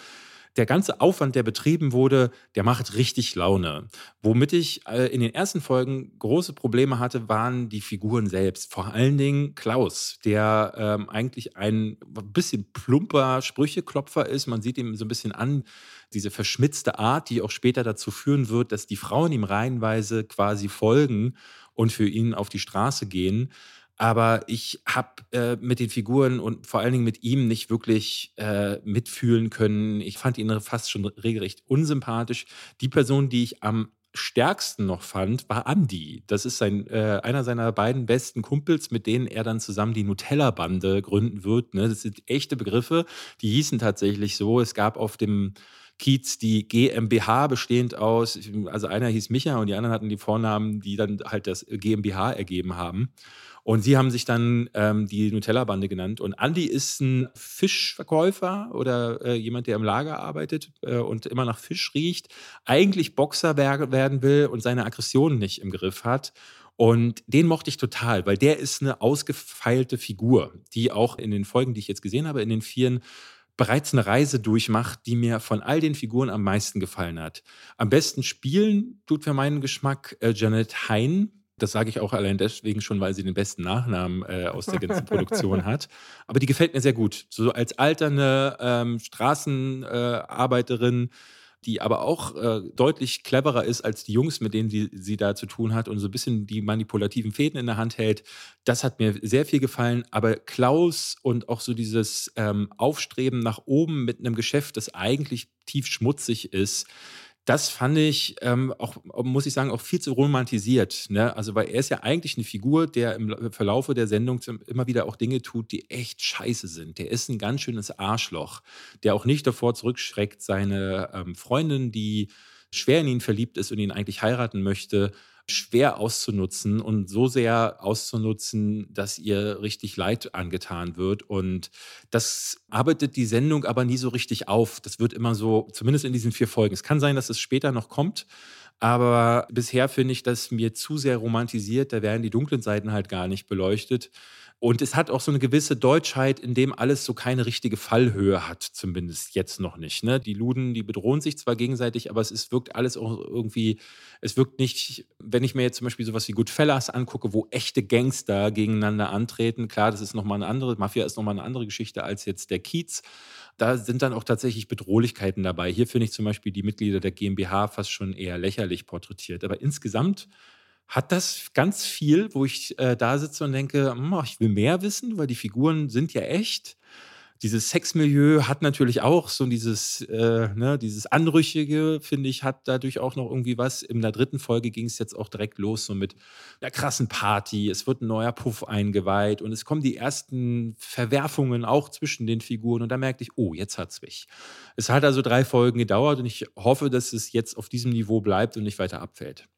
A: der ganze Aufwand, der betrieben wurde, der macht richtig Laune. Womit ich äh, in den ersten Folgen große Probleme hatte, waren die Figuren selbst. Vor allen Dingen Klaus, der ähm, eigentlich ein bisschen plumper Sprücheklopfer ist. Man sieht ihm so ein bisschen an, diese verschmitzte Art, die auch später dazu führen wird, dass die Frauen ihm reihenweise quasi folgen und für ihn auf die Straße gehen. Aber ich habe äh, mit den Figuren und vor allen Dingen mit ihm nicht wirklich äh, mitfühlen können. Ich fand ihn fast schon regelrecht unsympathisch. Die Person, die ich am stärksten noch fand, war Andy. Das ist sein, äh, einer seiner beiden besten Kumpels, mit denen er dann zusammen die Nutella-Bande gründen wird. Ne? Das sind echte Begriffe, die hießen tatsächlich so. Es gab auf dem Kiez die GmbH bestehend aus, also einer hieß Micha und die anderen hatten die Vornamen, die dann halt das GmbH ergeben haben. Und sie haben sich dann ähm, die Nutella-Bande genannt. Und Andy ist ein Fischverkäufer oder äh, jemand, der im Lager arbeitet äh, und immer nach Fisch riecht, eigentlich Boxer werden will und seine Aggressionen nicht im Griff hat. Und den mochte ich total, weil der ist eine ausgefeilte Figur, die auch in den Folgen, die ich jetzt gesehen habe, in den Vieren bereits eine Reise durchmacht, die mir von all den Figuren am meisten gefallen hat. Am besten spielen tut für meinen Geschmack äh, Janet Hein. Das sage ich auch allein deswegen schon, weil sie den besten Nachnamen äh, aus der ganzen Produktion hat. Aber die gefällt mir sehr gut. So als alternde ähm, Straßenarbeiterin. Äh, die aber auch äh, deutlich cleverer ist als die Jungs, mit denen die, sie da zu tun hat und so ein bisschen die manipulativen Fäden in der Hand hält. Das hat mir sehr viel gefallen. Aber Klaus und auch so dieses ähm, Aufstreben nach oben mit einem Geschäft, das eigentlich tief schmutzig ist, das fand ich ähm, auch, muss ich sagen, auch viel zu romantisiert. Ne? Also, weil er ist ja eigentlich eine Figur, der im Verlaufe der Sendung immer wieder auch Dinge tut, die echt scheiße sind. Der ist ein ganz schönes Arschloch, der auch nicht davor zurückschreckt, seine ähm, Freundin, die schwer in ihn verliebt ist und ihn eigentlich heiraten möchte, schwer auszunutzen und so sehr auszunutzen, dass ihr richtig Leid angetan wird. Und das arbeitet die Sendung aber nie so richtig auf. Das wird immer so, zumindest in diesen vier Folgen. Es kann sein, dass es später noch kommt. Aber bisher finde ich das mir zu sehr romantisiert. Da werden die dunklen Seiten halt gar nicht beleuchtet. Und es hat auch so eine gewisse Deutschheit, in dem alles so keine richtige Fallhöhe hat, zumindest jetzt noch nicht. Ne? Die Luden, die bedrohen sich zwar gegenseitig, aber es ist, wirkt alles auch irgendwie, es wirkt nicht, wenn ich mir jetzt zum Beispiel sowas wie Goodfellas angucke, wo echte Gangster gegeneinander antreten, klar, das ist nochmal eine andere, Mafia ist nochmal eine andere Geschichte als jetzt der Kiez. Da sind dann auch tatsächlich Bedrohlichkeiten dabei. Hier finde ich zum Beispiel die Mitglieder der GmbH fast schon eher lächerlich porträtiert. Aber insgesamt hat das ganz viel, wo ich äh, da sitze und denke, hm, ich will mehr wissen, weil die Figuren sind ja echt dieses Sexmilieu hat natürlich auch so dieses, äh, ne, dieses Anrüchige, finde ich, hat dadurch auch noch irgendwie was. In der dritten Folge ging es jetzt auch direkt los, so mit einer krassen Party. Es wird ein neuer Puff eingeweiht und es kommen die ersten Verwerfungen auch zwischen den Figuren. Und da merkte ich, oh, jetzt hat's mich. Es hat also drei Folgen gedauert und ich hoffe, dass es jetzt auf diesem Niveau bleibt und nicht weiter abfällt.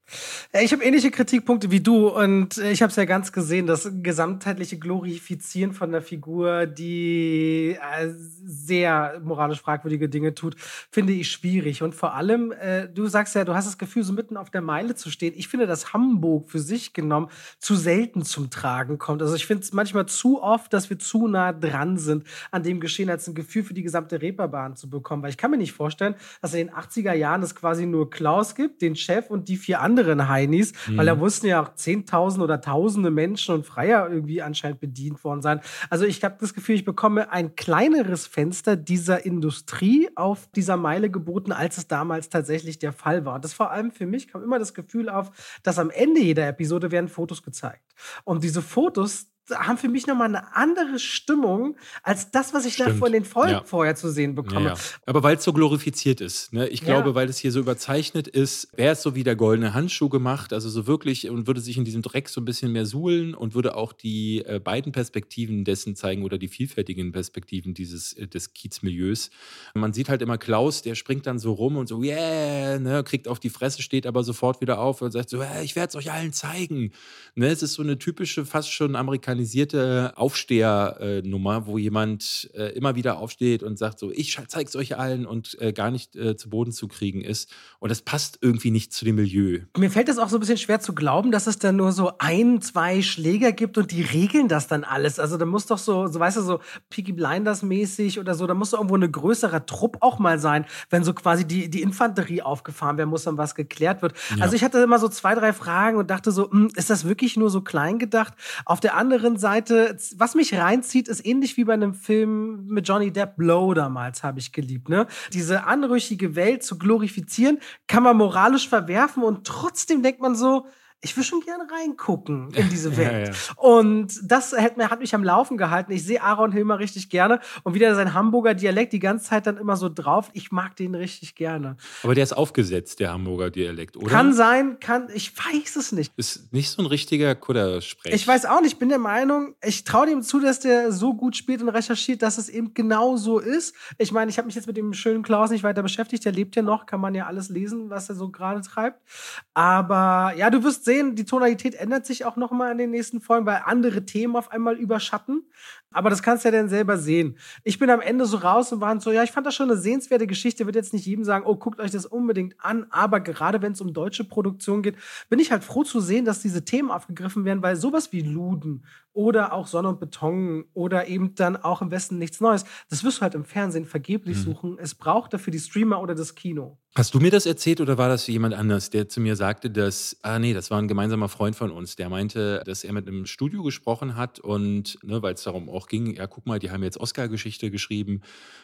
B: Ich habe ähnliche Kritikpunkte wie du und ich habe es ja ganz gesehen, das gesamtheitliche Glorifizieren von der Figur, die äh, sehr moralisch fragwürdige Dinge tut, finde ich schwierig. Und vor allem, äh, du sagst ja, du hast das Gefühl, so mitten auf der Meile zu stehen. Ich finde, dass Hamburg für sich genommen zu selten zum Tragen kommt. Also ich finde es manchmal zu oft, dass wir zu nah dran sind an dem Geschehen, als ein Gefühl für die gesamte Reeperbahn zu bekommen. Weil ich kann mir nicht vorstellen, dass in den 80er Jahren es quasi nur Klaus gibt, den Chef und die vier anderen anderen Heinis, mhm. weil da mussten ja auch Zehntausende oder Tausende Menschen und Freier irgendwie anscheinend bedient worden sein. Also ich habe das Gefühl, ich bekomme ein kleineres Fenster dieser Industrie auf dieser Meile geboten, als es damals tatsächlich der Fall war. Und das vor allem für mich kam immer das Gefühl auf, dass am Ende jeder Episode werden Fotos gezeigt. Und diese Fotos, haben für mich nochmal eine andere Stimmung als das, was ich Stimmt. da von den Folgen ja. vorher zu sehen bekomme. Ja, ja.
A: Aber weil es so glorifiziert ist. Ne? Ich glaube, weil es hier so überzeichnet ist, wäre es so wie der goldene Handschuh gemacht, also so wirklich und würde sich in diesem Dreck so ein bisschen mehr suhlen und würde auch die äh, beiden Perspektiven dessen zeigen oder die vielfältigen Perspektiven dieses äh, des Kiezmilieus. Man sieht halt immer Klaus, der springt dann so rum und so, yeah, ne, kriegt auf die Fresse, steht aber sofort wieder auf und sagt so, hey, ich werde es euch allen zeigen. Ne? Es ist so eine typische, fast schon amerikanische organisierte Aufstehernummer, wo jemand äh, immer wieder aufsteht und sagt so, ich zeig's euch allen und äh, gar nicht äh, zu Boden zu kriegen ist. Und das passt irgendwie nicht zu dem Milieu.
B: Mir fällt es auch so ein bisschen schwer zu glauben, dass es dann nur so ein, zwei Schläger gibt und die regeln das dann alles. Also da muss doch so, so weißt du, so Peaky Blinders mäßig oder so, da muss doch irgendwo eine größere Trupp auch mal sein, wenn so quasi die, die Infanterie aufgefahren werden muss, dann was geklärt wird. Ja. Also ich hatte immer so zwei, drei Fragen und dachte so, hm, ist das wirklich nur so klein gedacht? Auf der anderen anderen Seite, was mich reinzieht, ist ähnlich wie bei einem Film mit Johnny Depp, Blow damals, habe ich geliebt. Ne? Diese anrüchige Welt zu glorifizieren, kann man moralisch verwerfen und trotzdem denkt man so, ich will schon gerne reingucken in diese [laughs] Welt. ja, ja. Und das hat, hat, mich am Laufen gehalten. Ich sehe Aaron Hilmer richtig gerne und wieder sein Hamburger Dialekt die ganze Zeit dann immer so drauf. Ich mag den richtig gerne.
A: Aber der ist aufgesetzt, der Hamburger Dialekt, oder?
B: Kann sein, kann, ich weiß es nicht.
A: Ist nicht so ein richtiger Kuddersprech.
B: Ich weiß auch nicht, ich bin der Meinung, ich traue dem zu, dass der so gut spielt und recherchiert, dass es eben genau so ist. Ich meine, ich habe mich jetzt mit dem schönen Klaus nicht weiter beschäftigt. Der lebt ja noch, kann man ja alles lesen, was er so gerade treibt. Aber ja, du wirst sehen, die Tonalität ändert sich auch noch mal in den nächsten Folgen, weil andere Themen auf einmal überschatten. Aber das kannst du ja dann selber sehen. Ich bin am Ende so raus und war so, ja, ich fand das schon eine sehenswerte Geschichte. Wird jetzt nicht jedem sagen, oh, guckt euch das unbedingt an. Aber gerade wenn es um deutsche Produktion geht, bin ich halt froh zu sehen, dass diese Themen aufgegriffen werden, weil sowas wie Luden oder auch Sonne und Beton oder eben dann auch im Westen nichts Neues, das wirst du halt im Fernsehen vergeblich mhm. suchen. Es braucht dafür die Streamer oder das Kino.
A: Hast du mir das erzählt oder war das jemand anders, der zu mir sagte, dass, ah nee, das war ein gemeinsamer Freund von uns, der meinte, dass er mit einem Studio gesprochen hat und, ne, weil es darum auch ging, ja, guck mal, die haben jetzt Oscar-Geschichte geschrieben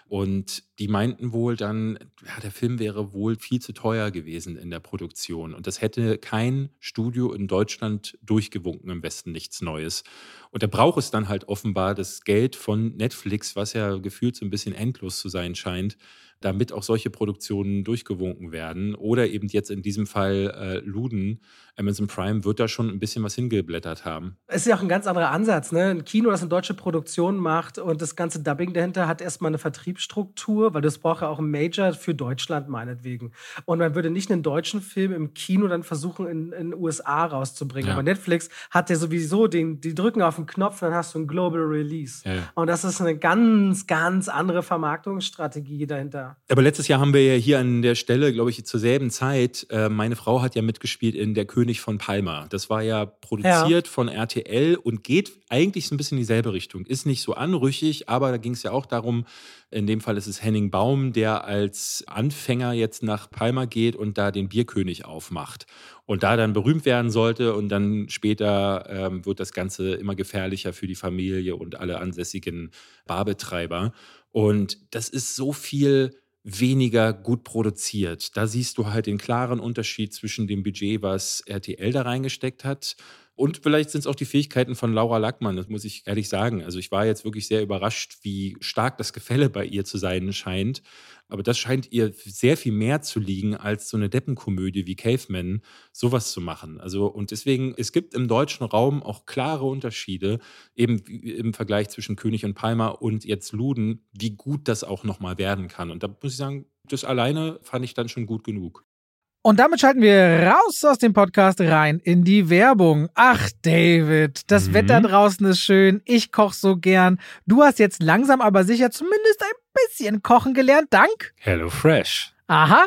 A: und die meinten wohl dann, ja, der Film wäre wohl viel zu teuer gewesen in der Produktion und das hätte kein Studio in Deutschland durchgewunken, im Westen nichts Neues. Und da braucht es dann halt offenbar das Geld von Netflix, was ja gefühlt so ein bisschen endlos zu sein scheint, damit auch solche Produktionen durchgewunken werden. Oder eben jetzt in diesem Fall äh, Luden, Amazon Prime wird da schon ein bisschen was hingeblättert haben.
B: Es ist ja auch ein ganz anderer Ansatz. Ne? Ein Kino, das eine deutsche Produktion macht und das ganze Dubbing dahinter hat erstmal eine Vertriebsstruktur, weil das braucht ja auch ein Major für Deutschland meinetwegen. Und man würde nicht einen deutschen Film im Kino dann versuchen, in den USA rauszubringen. Ja. Aber Netflix hat ja sowieso den, die drücken auf den Knopf, dann hast du ein Global Release. Ja. Und das ist eine ganz, ganz andere Vermarktungsstrategie dahinter.
A: Aber letztes Jahr haben wir ja hier an der Stelle, glaube ich, zur selben Zeit, äh, meine Frau hat ja mitgespielt in Der König von Palma. Das war ja produziert von RTL und geht eigentlich so ein bisschen in dieselbe Richtung. Ist nicht so anrüchig, aber da ging es ja auch darum, in dem Fall ist es Henning Baum, der als Anfänger jetzt nach Palma geht und da den Bierkönig aufmacht. Und da dann berühmt werden sollte und dann später ähm, wird das Ganze immer gefährlicher für die Familie und alle ansässigen Barbetreiber. Und das ist so viel weniger gut produziert. Da siehst du halt den klaren Unterschied zwischen dem Budget, was RTL da reingesteckt hat und vielleicht sind es auch die Fähigkeiten von Laura Lackmann, das muss ich ehrlich sagen. Also ich war jetzt wirklich sehr überrascht, wie stark das Gefälle bei ihr zu sein scheint. Aber das scheint ihr sehr viel mehr zu liegen, als so eine Deppenkomödie wie Caveman sowas zu machen. Also, und deswegen, es gibt im deutschen Raum auch klare Unterschiede, eben im Vergleich zwischen König und Palma und jetzt Luden, wie gut das auch nochmal werden kann. Und da muss ich sagen, das alleine fand ich dann schon gut genug.
C: Und damit schalten wir raus aus dem Podcast rein in die Werbung. Ach, David, das mhm. Wetter draußen ist schön. Ich koche so gern. Du hast jetzt langsam aber sicher zumindest ein bisschen kochen gelernt, dank
A: Hello Fresh.
C: Aha.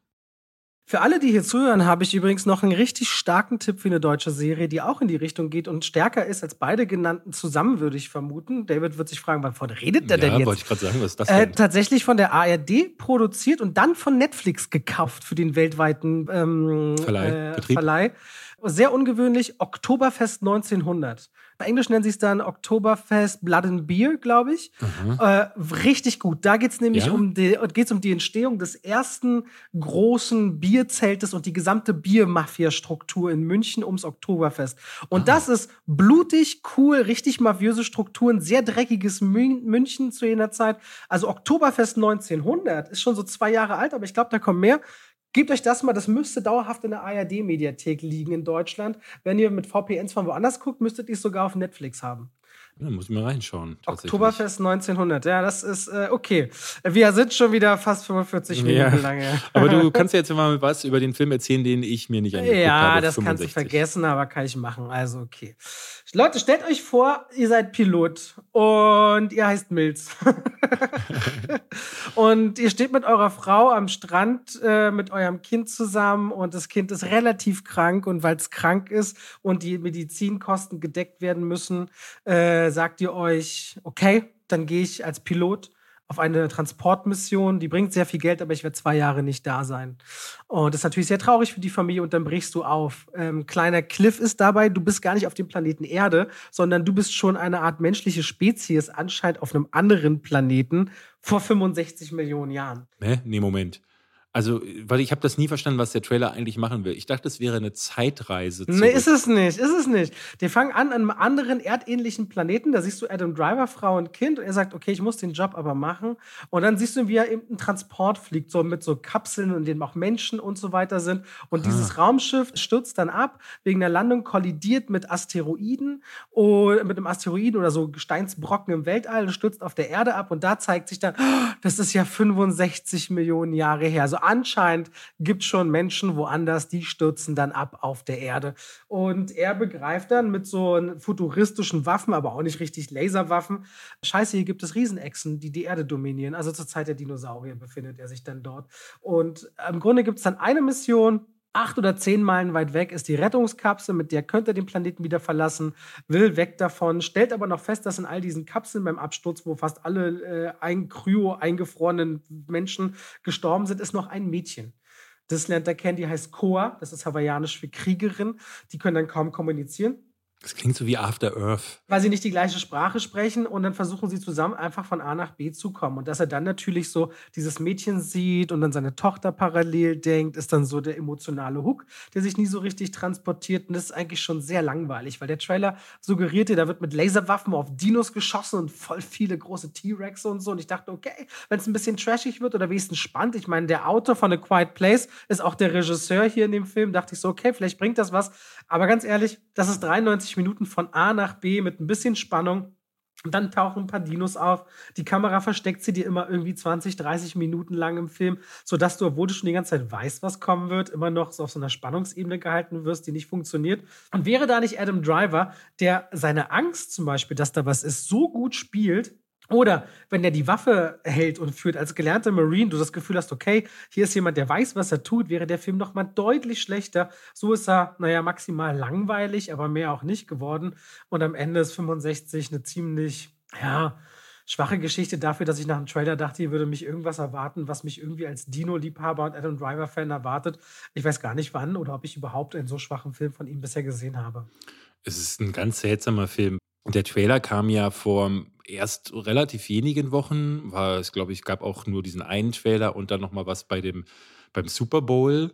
B: Für alle, die hier zuhören, habe ich übrigens noch einen richtig starken Tipp für eine deutsche Serie, die auch in die Richtung geht und stärker ist als beide genannten zusammen, würde ich vermuten. David wird sich fragen, wovon redet der ja, denn jetzt?
A: wollte ich gerade sagen, was ist das
B: äh, denn? Äh, tatsächlich von der ARD produziert und dann von Netflix gekauft für den weltweiten ähm,
A: Verleih.
B: Äh, Verleih. Sehr ungewöhnlich, Oktoberfest 1900. Englisch nennen sie es dann Oktoberfest Blood and Beer, glaube ich. Mhm. Äh, richtig gut. Da geht es nämlich ja? um, die, geht's um die Entstehung des ersten großen Bierzeltes und die gesamte Biermafia-Struktur in München ums Oktoberfest. Und ah. das ist blutig, cool, richtig mafiöse Strukturen, sehr dreckiges München zu jener Zeit. Also Oktoberfest 1900 ist schon so zwei Jahre alt, aber ich glaube, da kommen mehr. Gebt euch das mal, das müsste dauerhaft in der ARD-Mediathek liegen in Deutschland. Wenn ihr mit VPNs von woanders guckt, müsstet ihr es sogar auf Netflix haben.
A: Ja, muss ich mal reinschauen.
B: Oktoberfest 1900, ja, das ist äh, okay. Wir sind schon wieder fast 45 Minuten ja. lange. [laughs]
A: Aber du [laughs] kannst ja jetzt mal was über den Film erzählen, den ich mir nicht angeguckt
B: ja,
A: habe.
B: Ja, das 65. kannst du vergessen, aber kann ich machen. Also, okay. Leute, stellt euch vor, ihr seid Pilot und ihr heißt Milz. [laughs] und ihr steht mit eurer Frau am Strand äh, mit eurem Kind zusammen und das Kind ist relativ krank und weil es krank ist und die Medizinkosten gedeckt werden müssen, äh, sagt ihr euch, okay, dann gehe ich als Pilot auf eine Transportmission, die bringt sehr viel Geld, aber ich werde zwei Jahre nicht da sein. Und das ist natürlich sehr traurig für die Familie und dann brichst du auf. Ähm, kleiner Cliff ist dabei, du bist gar nicht auf dem Planeten Erde, sondern du bist schon eine Art menschliche Spezies, anscheinend auf einem anderen Planeten vor 65 Millionen Jahren.
A: Hä? Nee, Moment. Also, weil ich habe das nie verstanden, was der Trailer eigentlich machen will. Ich dachte, es wäre eine Zeitreise.
B: Zurück. Nee, ist es nicht, ist es nicht. Die fangen an an einem anderen erdähnlichen Planeten, da siehst du Adam Driver, Frau und Kind und er sagt, okay, ich muss den Job aber machen. Und dann siehst du, wie er eben einen Transport fliegt, so mit so Kapseln, in denen auch Menschen und so weiter sind. Und ah. dieses Raumschiff stürzt dann ab, wegen der Landung kollidiert mit Asteroiden, oder mit einem Asteroiden oder so Gesteinsbrocken im Weltall und stürzt auf der Erde ab. Und da zeigt sich dann, oh, das ist ja 65 Millionen Jahre her. Also anscheinend gibt es schon Menschen woanders, die stürzen dann ab auf der Erde. Und er begreift dann mit so futuristischen Waffen, aber auch nicht richtig Laserwaffen, scheiße, hier gibt es Riesenechsen, die die Erde dominieren. Also zur Zeit der Dinosaurier befindet er sich dann dort. Und im Grunde gibt es dann eine Mission, acht oder zehn Meilen weit weg ist die Rettungskapsel, mit der könnte er den Planeten wieder verlassen, will weg davon, stellt aber noch fest, dass in all diesen Kapseln beim Absturz, wo fast alle äh, ein Kryo eingefrorenen Menschen gestorben sind, ist noch ein Mädchen. Das lernt er kennen, die heißt Koa, das ist hawaiianisch für Kriegerin. Die können dann kaum kommunizieren.
A: Das klingt so wie After Earth.
B: Weil sie nicht die gleiche Sprache sprechen und dann versuchen sie zusammen einfach von A nach B zu kommen. Und dass er dann natürlich so dieses Mädchen sieht und dann seine Tochter parallel denkt, ist dann so der emotionale Hook, der sich nie so richtig transportiert. Und das ist eigentlich schon sehr langweilig, weil der Trailer suggerierte, da wird mit Laserwaffen auf Dinos geschossen und voll viele große T-Rex und so. Und ich dachte, okay, wenn es ein bisschen trashig wird oder wenigstens spannend. Ich meine, der Autor von A Quiet Place ist auch der Regisseur hier in dem Film. Dachte ich so, okay, vielleicht bringt das was. Aber ganz ehrlich, das ist 93 Minuten von A nach B mit ein bisschen Spannung. Und dann tauchen ein paar Dinos auf. Die Kamera versteckt sie dir immer irgendwie 20, 30 Minuten lang im Film, sodass du, obwohl du schon die ganze Zeit weißt, was kommen wird, immer noch so auf so einer Spannungsebene gehalten wirst, die nicht funktioniert. Und wäre da nicht Adam Driver, der seine Angst zum Beispiel, dass da was ist, so gut spielt, oder wenn er die Waffe hält und führt als gelernter Marine, du das Gefühl hast, okay, hier ist jemand, der weiß, was er tut, wäre der Film noch mal deutlich schlechter. So ist er, naja, maximal langweilig, aber mehr auch nicht geworden. Und am Ende ist 65 eine ziemlich, ja, schwache Geschichte dafür, dass ich nach dem Trailer dachte, hier würde mich irgendwas erwarten, was mich irgendwie als Dino-Liebhaber und Adam Driver-Fan erwartet. Ich weiß gar nicht wann oder ob ich überhaupt einen so schwachen Film von ihm bisher gesehen habe.
A: Es ist ein ganz seltsamer Film. Der Trailer kam ja vor erst relativ wenigen Wochen, war es, glaube ich, gab auch nur diesen einen Trailer und dann nochmal was bei dem, beim Super Bowl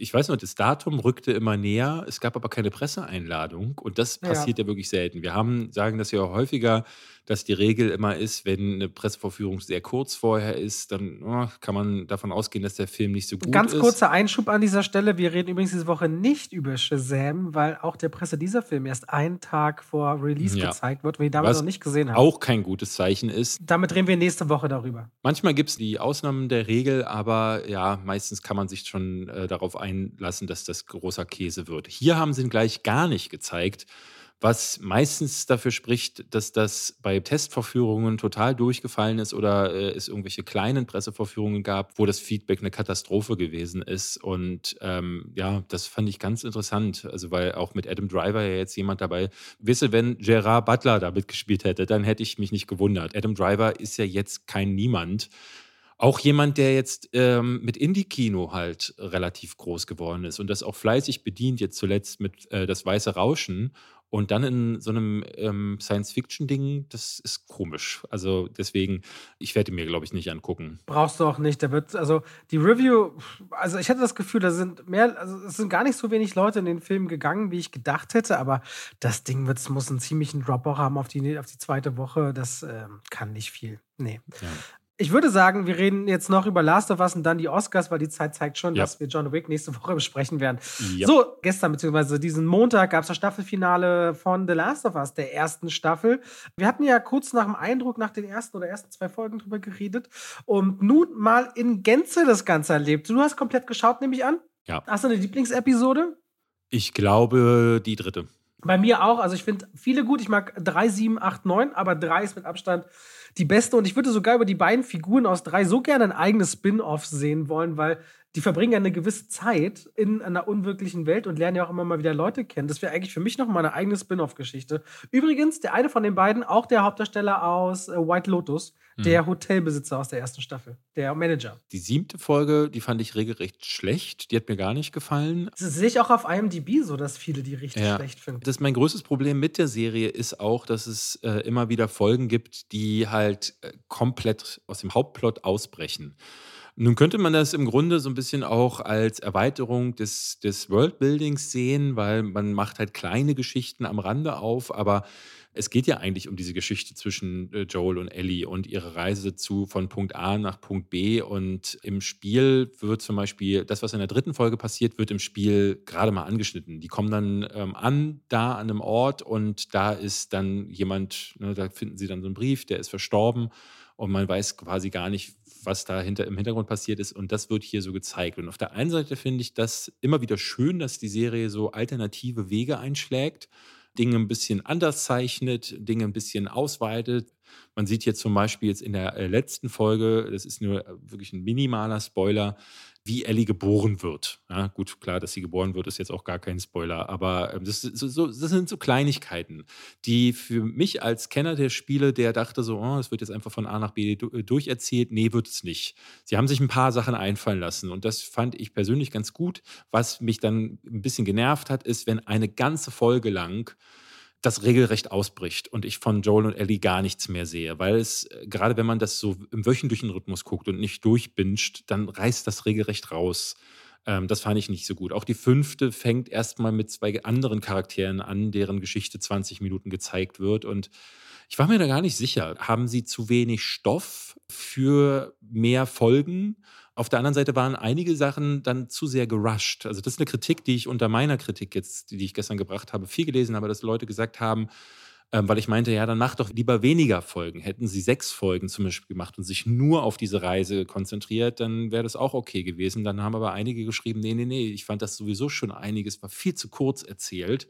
A: ich weiß noch, das Datum rückte immer näher, es gab aber keine Presseeinladung und das passiert ja, ja wirklich selten. Wir haben, sagen das ja häufiger, dass die Regel immer ist, wenn eine Pressevorführung sehr kurz vorher ist, dann oh, kann man davon ausgehen, dass der Film nicht so gut
B: Ganz
A: ist.
B: Ganz kurzer Einschub an dieser Stelle. Wir reden übrigens diese Woche nicht über Shazam, weil auch der Presse dieser Film erst einen Tag vor Release ja. gezeigt wird, wir ihn damals noch nicht gesehen haben.
A: Auch kein gutes Zeichen ist.
B: Damit reden wir nächste Woche darüber.
A: Manchmal gibt es die Ausnahmen der Regel, aber ja, meistens kann man sich schon äh, darauf einlassen, dass das großer Käse wird. Hier haben sie ihn gleich gar nicht gezeigt, was meistens dafür spricht, dass das bei Testvorführungen total durchgefallen ist oder äh, es irgendwelche kleinen Pressevorführungen gab, wo das Feedback eine Katastrophe gewesen ist. Und ähm, ja, das fand ich ganz interessant. Also, weil auch mit Adam Driver ja jetzt jemand dabei, wisse, wenn Gerard Butler da mitgespielt hätte, dann hätte ich mich nicht gewundert. Adam Driver ist ja jetzt kein Niemand. Auch jemand, der jetzt ähm, mit Indie-Kino halt relativ groß geworden ist und das auch fleißig bedient, jetzt zuletzt mit äh, Das Weiße Rauschen. Und dann in so einem ähm, Science-Fiction-Ding, das ist komisch. Also deswegen, ich werde mir, glaube ich, nicht angucken.
B: Brauchst du auch nicht. Da wird, also die Review, also ich hatte das Gefühl, da sind mehr, also es sind gar nicht so wenig Leute in den Film gegangen, wie ich gedacht hätte, aber das Ding wird, muss einen ziemlichen Drop auch haben auf die, auf die zweite Woche. Das ähm, kann nicht viel. Nee. Ich würde sagen, wir reden jetzt noch über Last of Us und dann die Oscars, weil die Zeit zeigt schon, ja. dass wir John Wick nächste [laughs] Woche besprechen werden. Ja. So, gestern bzw. diesen Montag gab es das Staffelfinale von The Last of Us, der ersten Staffel. Wir hatten ja kurz nach dem Eindruck, nach den ersten oder ersten zwei Folgen drüber geredet und nun mal in Gänze das Ganze erlebt. Du hast komplett geschaut, nehme ich an?
A: Ja.
B: Hast du eine Lieblingsepisode?
A: Ich glaube, die dritte.
B: Bei mir auch. Also ich finde viele gut. Ich mag 3, 7, 8, 9, aber 3 ist mit Abstand die beste. Und ich würde sogar über die beiden Figuren aus drei so gerne ein eigenes Spin-off sehen wollen, weil die verbringen ja eine gewisse Zeit in einer unwirklichen Welt und lernen ja auch immer mal wieder Leute kennen. Das wäre eigentlich für mich noch mal eine eigene Spin-off-Geschichte. Übrigens, der eine von den beiden, auch der Hauptdarsteller aus äh, White Lotus, mhm. der Hotelbesitzer aus der ersten Staffel, der Manager.
A: Die siebte Folge, die fand ich regelrecht schlecht. Die hat mir gar nicht gefallen.
B: Das sehe ich auch auf IMDb so, dass viele die richtig ja. schlecht finden.
A: Das ist mein größtes Problem mit der Serie ist auch, dass es äh, immer wieder Folgen gibt, die halt äh, komplett aus dem Hauptplot ausbrechen. Nun könnte man das im Grunde so ein bisschen auch als Erweiterung des, des Worldbuildings sehen, weil man macht halt kleine Geschichten am Rande auf, aber es geht ja eigentlich um diese Geschichte zwischen äh, Joel und Ellie und ihre Reise zu von Punkt A nach Punkt B. Und im Spiel wird zum Beispiel das, was in der dritten Folge passiert, wird im Spiel gerade mal angeschnitten. Die kommen dann ähm, an, da an einem Ort und da ist dann jemand, ne, da finden sie dann so einen Brief, der ist verstorben und man weiß quasi gar nicht, was da im Hintergrund passiert ist. Und das wird hier so gezeigt. Und auf der einen Seite finde ich das immer wieder schön, dass die Serie so alternative Wege einschlägt, Dinge ein bisschen anders zeichnet, Dinge ein bisschen ausweitet. Man sieht hier zum Beispiel jetzt in der äh, letzten Folge, das ist nur äh, wirklich ein minimaler Spoiler, wie Ellie geboren wird. Ja, gut, klar, dass sie geboren wird, ist jetzt auch gar kein Spoiler, aber ähm, das, so, das, sind so Kleinigkeiten, die für mich als Kenner der Spiele, der dachte so, oh, es wird jetzt einfach von A nach B äh, durcherzählt, nee, wird es nicht. Sie haben sich ein paar Sachen einfallen lassen und das fand ich persönlich ganz gut. Was mich dann ein bisschen genervt hat, ist, wenn eine ganze Folge lang das regelrecht ausbricht und ich von Joel und Ellie gar nichts mehr sehe, weil es, äh, gerade wenn man das so im wöchentlichen Rhythmus guckt und nicht durchbinscht, dann reißt das regelrecht raus. Ähm, das fand ich nicht so gut. Auch die fünfte fängt erstmal mit zwei anderen Charakteren an, deren Geschichte 20 Minuten gezeigt wird und ich war mir da gar nicht sicher. Haben sie zu wenig Stoff für mehr Folgen? Auf der anderen Seite waren einige Sachen dann zu sehr gerusht. Also das ist eine Kritik, die ich unter meiner Kritik jetzt, die ich gestern gebracht habe, viel gelesen habe, dass Leute gesagt haben, ähm, weil ich meinte, ja, dann mach doch lieber weniger Folgen. Hätten sie sechs Folgen zum Beispiel gemacht und sich nur auf diese Reise konzentriert, dann wäre das auch okay gewesen. Dann haben aber einige geschrieben, nee, nee, nee, ich fand das sowieso schon einiges, war viel zu kurz erzählt.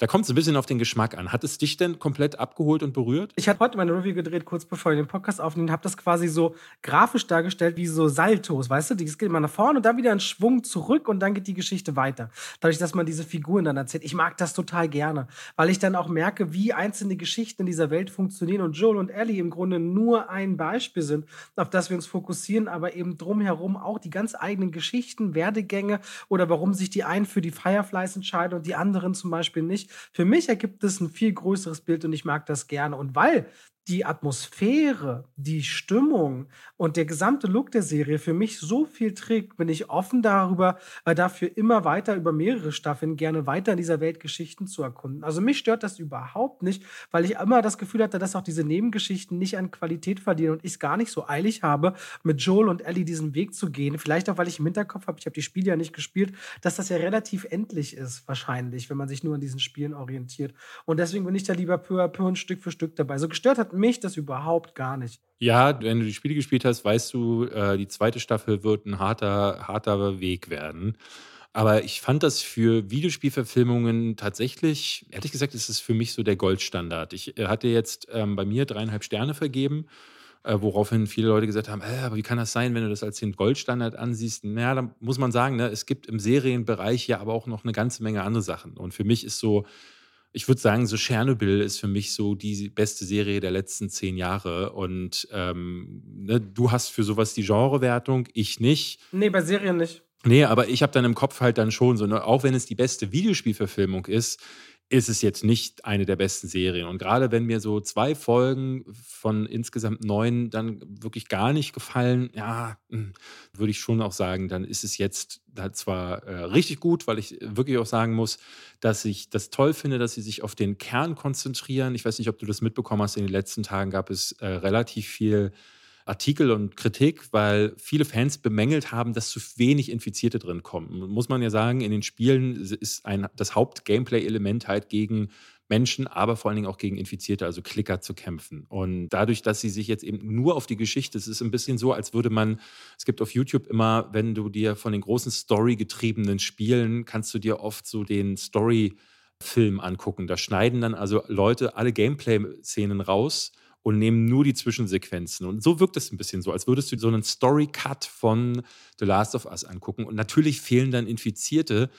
A: Da kommt es ein bisschen auf den Geschmack an. Hat es dich denn komplett abgeholt und berührt?
B: Ich habe heute meine Review gedreht, kurz bevor ich den Podcast aufnehmen, habe das quasi so grafisch dargestellt wie so Saltos, weißt du? Das geht immer nach vorne und dann wieder ein Schwung zurück und dann geht die Geschichte weiter. Dadurch, dass man diese Figuren dann erzählt. Ich mag das total gerne, weil ich dann auch merke, wie einzelne Geschichten in dieser Welt funktionieren und Joel und Ellie im Grunde nur ein Beispiel sind, auf das wir uns fokussieren, aber eben drumherum auch die ganz eigenen Geschichten, Werdegänge oder warum sich die einen für die Fireflies entscheiden und die anderen zum Beispiel nicht. Für mich ergibt es ein viel größeres Bild und ich mag das gerne. Und weil die Atmosphäre, die Stimmung und der gesamte Look der Serie für mich so viel trägt, bin ich offen darüber, äh, dafür immer weiter über mehrere Staffeln gerne weiter in dieser Welt Geschichten zu erkunden. Also mich stört das überhaupt nicht, weil ich immer das Gefühl hatte, dass auch diese Nebengeschichten nicht an Qualität verlieren und ich es gar nicht so eilig habe, mit Joel und Ellie diesen Weg zu gehen. Vielleicht auch, weil ich im Hinterkopf habe, ich habe die Spiele ja nicht gespielt, dass das ja relativ endlich ist, wahrscheinlich, wenn man sich nur an diesen Spielen orientiert. Und deswegen bin ich da lieber peu à peu und Stück für Stück dabei. So gestört hat mich das überhaupt gar nicht.
A: Ja, wenn du die Spiele gespielt hast, weißt du, äh, die zweite Staffel wird ein harter, harter Weg werden. Aber ich fand das für Videospielverfilmungen tatsächlich, ehrlich gesagt, ist es für mich so der Goldstandard. Ich äh, hatte jetzt ähm, bei mir dreieinhalb Sterne vergeben, äh, woraufhin viele Leute gesagt haben, äh, aber wie kann das sein, wenn du das als den Goldstandard ansiehst? Naja, da muss man sagen, ne, es gibt im Serienbereich ja aber auch noch eine ganze Menge andere Sachen. Und für mich ist so ich würde sagen, so Tschernobyl ist für mich so die beste Serie der letzten zehn Jahre. Und ähm, ne, du hast für sowas die Genrewertung, ich nicht.
B: Nee, bei Serien nicht.
A: Nee, aber ich habe dann im Kopf halt dann schon so, ne, auch wenn es die beste Videospielverfilmung ist, ist es jetzt nicht eine der besten Serien. Und gerade wenn mir so zwei Folgen von insgesamt neun dann wirklich gar nicht gefallen, ja, hm, würde ich schon auch sagen, dann ist es jetzt da zwar äh, richtig gut, weil ich wirklich auch sagen muss, dass ich das toll finde, dass sie sich auf den Kern konzentrieren. Ich weiß nicht, ob du das mitbekommen hast, in den letzten Tagen gab es äh, relativ viel Artikel und Kritik, weil viele Fans bemängelt haben, dass zu wenig Infizierte drin kommen. Muss man ja sagen, in den Spielen ist ein, das Haupt-Gameplay-Element halt gegen Menschen, aber vor allen Dingen auch gegen Infizierte, also Klicker zu kämpfen. Und dadurch, dass sie sich jetzt eben nur auf die Geschichte, es ist ein bisschen so, als würde man, es gibt auf YouTube immer, wenn du dir von den großen Story-getriebenen Spielen, kannst du dir oft so den Story- Film angucken. Da schneiden dann also Leute alle Gameplay-Szenen raus und nehmen nur die Zwischensequenzen. Und so wirkt es ein bisschen so, als würdest du so einen Story-Cut von The Last of Us angucken. Und natürlich fehlen dann Infizierte.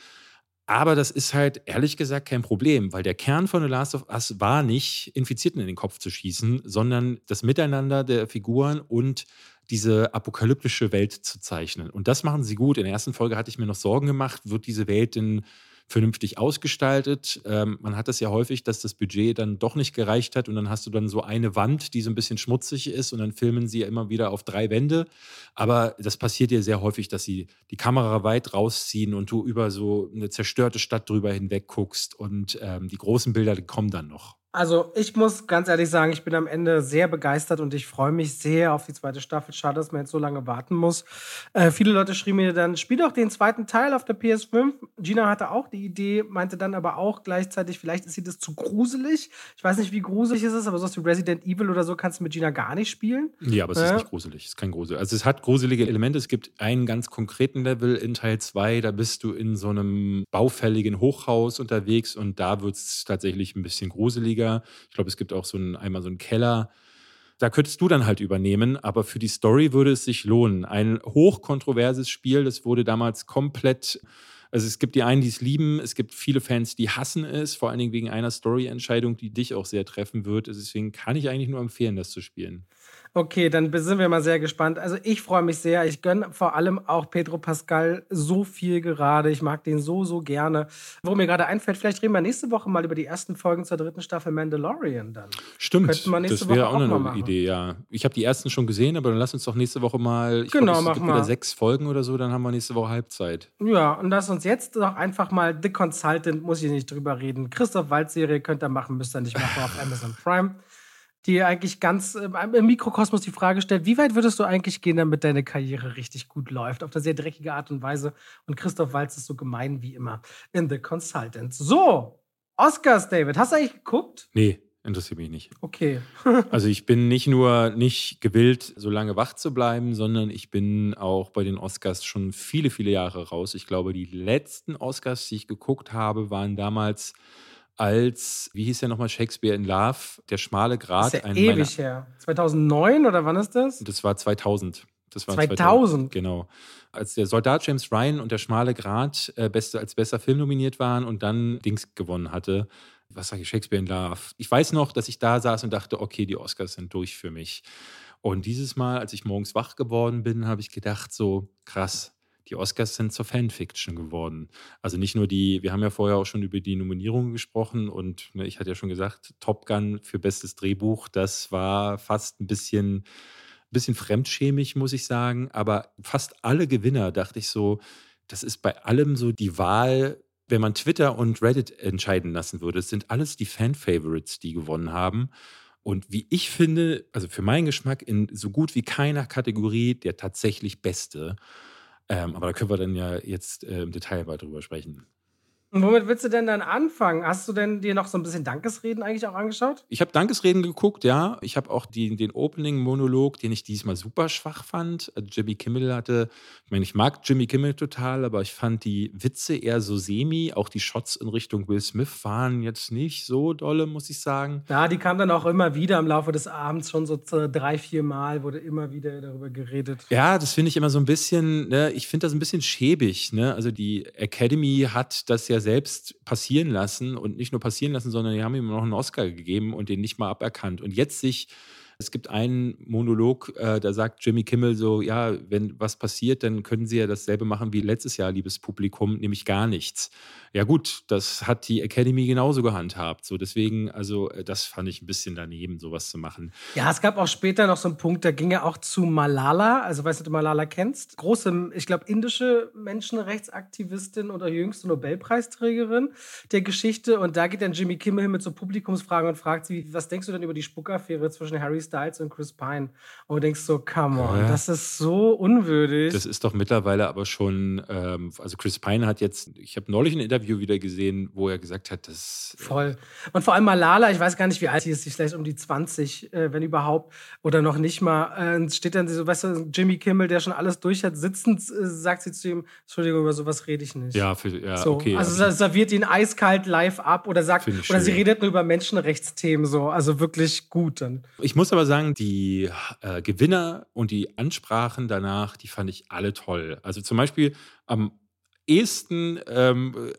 A: Aber das ist halt ehrlich gesagt kein Problem, weil der Kern von The Last of Us war nicht, Infizierten in den Kopf zu schießen, sondern das Miteinander der Figuren und diese apokalyptische Welt zu zeichnen. Und das machen sie gut. In der ersten Folge hatte ich mir noch Sorgen gemacht, wird diese Welt denn vernünftig ausgestaltet. Ähm, man hat das ja häufig, dass das Budget dann doch nicht gereicht hat und dann hast du dann so eine Wand, die so ein bisschen schmutzig ist und dann filmen sie ja immer wieder auf drei Wände. Aber das passiert ja sehr häufig, dass sie die Kamera weit rausziehen und du über so eine zerstörte Stadt drüber hinweg guckst und ähm, die großen Bilder kommen dann noch.
B: Also ich muss ganz ehrlich sagen, ich bin am Ende sehr begeistert und ich freue mich sehr auf die zweite Staffel. Schade, dass man jetzt so lange warten muss. Äh, viele Leute schrieben mir dann, spiel doch den zweiten Teil auf der PS5. Gina hatte auch die Idee, meinte dann aber auch gleichzeitig, vielleicht ist sie das zu gruselig. Ich weiß nicht, wie gruselig es ist, aber sowas wie Resident Evil oder so kannst du mit Gina gar nicht spielen.
A: Ja, aber es äh, ist nicht gruselig. Es ist kein Grusel. Also es hat gruselige Elemente. Es gibt einen ganz konkreten Level in Teil 2, da bist du in so einem baufälligen Hochhaus unterwegs und da wird es tatsächlich ein bisschen gruseliger weniger. Ich glaube, es gibt auch so einen, einmal so einen Keller. Da könntest du dann halt übernehmen, aber für die Story würde es sich lohnen. Ein hochkontroverses Spiel, das wurde damals komplett also es gibt die einen, die es lieben, es gibt viele Fans, die hassen es, vor allen Dingen wegen einer Story-Entscheidung, die dich auch sehr treffen wird. Deswegen kann ich eigentlich nur empfehlen, das zu spielen.
B: Okay, dann sind wir mal sehr gespannt. Also ich freue mich sehr. Ich gönne vor allem auch Pedro Pascal so viel gerade. Ich mag den so, so gerne. Wo mir gerade einfällt, vielleicht reden wir nächste Woche mal über die ersten Folgen zur dritten Staffel Mandalorian dann.
A: Stimmt, das wäre auch, auch eine Idee, ja. Ich habe die ersten schon gesehen, aber dann lass uns doch nächste Woche mal, ich
B: genau,
A: glaub, es gibt wieder sechs Folgen oder so, dann haben wir nächste Woche Halbzeit.
B: Ja, und lass uns jetzt doch einfach mal The Consultant, muss ich nicht drüber reden. Christoph Wald-Serie könnt ihr machen, müsst ihr nicht machen auf Amazon Prime die eigentlich ganz äh, im Mikrokosmos die Frage stellt, wie weit würdest du eigentlich gehen, damit deine Karriere richtig gut läuft? Auf eine sehr dreckige Art und Weise. Und Christoph Walz ist so gemein wie immer in The Consultant. So, Oscars, David, hast du eigentlich geguckt?
A: Nee. Interessiert mich nicht.
B: Okay. [laughs]
A: also ich bin nicht nur nicht gewillt, so lange wach zu bleiben, sondern ich bin auch bei den Oscars schon viele, viele Jahre raus. Ich glaube, die letzten Oscars, die ich geguckt habe, waren damals als, wie hieß der nochmal, Shakespeare in Love, der schmale Grat.
B: Das ist ja ewig her. 2009 oder wann ist das?
A: Das war 2000.
B: Das war 2000. 2000.
A: Genau. Als der Soldat James Ryan und der schmale Grat äh, beste, als bester Film nominiert waren und dann Dings gewonnen hatte. Was sage ich, Shakespeare in Love. Ich weiß noch, dass ich da saß und dachte, okay, die Oscars sind durch für mich. Und dieses Mal, als ich morgens wach geworden bin, habe ich gedacht, so krass, die Oscars sind zur Fanfiction geworden. Also nicht nur die, wir haben ja vorher auch schon über die Nominierungen gesprochen und ne, ich hatte ja schon gesagt, Top Gun für bestes Drehbuch, das war fast ein bisschen, bisschen fremdschämig, muss ich sagen. Aber fast alle Gewinner, dachte ich so, das ist bei allem so die Wahl, wenn man Twitter und Reddit entscheiden lassen würde. Es sind alles die Fan-Favorites, die gewonnen haben. Und wie ich finde, also für meinen Geschmack in so gut wie keiner Kategorie der tatsächlich beste. Ähm, aber da können wir dann ja jetzt äh, im Detail mal drüber sprechen.
B: Und womit willst du denn dann anfangen? Hast du denn dir noch so ein bisschen Dankesreden eigentlich auch angeschaut?
A: Ich habe Dankesreden geguckt, ja. Ich habe auch die, den Opening-Monolog, den ich diesmal super schwach fand. Also Jimmy Kimmel hatte, ich meine, ich mag Jimmy Kimmel total, aber ich fand die Witze eher so semi. Auch die Shots in Richtung Will Smith waren jetzt nicht so dolle, muss ich sagen.
B: Ja, die kamen dann auch immer wieder im Laufe des Abends, schon so drei, vier Mal wurde immer wieder darüber geredet.
A: Ja, das finde ich immer so ein bisschen, ne, ich finde das ein bisschen schäbig. Ne? Also die Academy hat das ja selbst passieren lassen und nicht nur passieren lassen, sondern die haben ihm noch einen Oscar gegeben und den nicht mal aberkannt. Und jetzt sich es gibt einen Monolog, äh, da sagt Jimmy Kimmel so, ja, wenn was passiert, dann können Sie ja dasselbe machen wie letztes Jahr, liebes Publikum, nämlich gar nichts. Ja gut, das hat die Academy genauso gehandhabt. So deswegen, also äh, das fand ich ein bisschen daneben, sowas zu machen.
B: Ja, es gab auch später noch so einen Punkt, da ging er auch zu Malala. Also weißt du, du Malala kennst? Große, ich glaube, indische Menschenrechtsaktivistin oder jüngste Nobelpreisträgerin der Geschichte. Und da geht dann Jimmy Kimmel mit so Publikumsfragen und fragt sie, was denkst du denn über die Spuckaffäre zwischen Harry Styles und Chris Pine? Und du denkst so, come on, ja. das ist so unwürdig.
A: Das ist doch mittlerweile aber schon, ähm, also Chris Pine hat jetzt, ich habe neulich ein Interview wieder gesehen, wo er gesagt hat, dass.
B: Äh, Voll. Und vor allem Malala, ich weiß gar nicht, wie alt sie ist, vielleicht um die 20, äh, wenn überhaupt, oder noch nicht mal. Äh, steht dann so, weißt du, Jimmy Kimmel, der schon alles durch hat, sitzend, äh, sagt sie zu ihm: Entschuldigung, über sowas rede ich nicht.
A: Ja, für, ja
B: so.
A: okay.
B: Also ja, serviert ihn eiskalt live ab oder sagt, oder sie redet nur über Menschenrechtsthemen so. Also wirklich gut dann.
A: Ich muss muss aber sagen, die äh, Gewinner und die Ansprachen danach, die fand ich alle toll. Also zum Beispiel am ehesten ähm,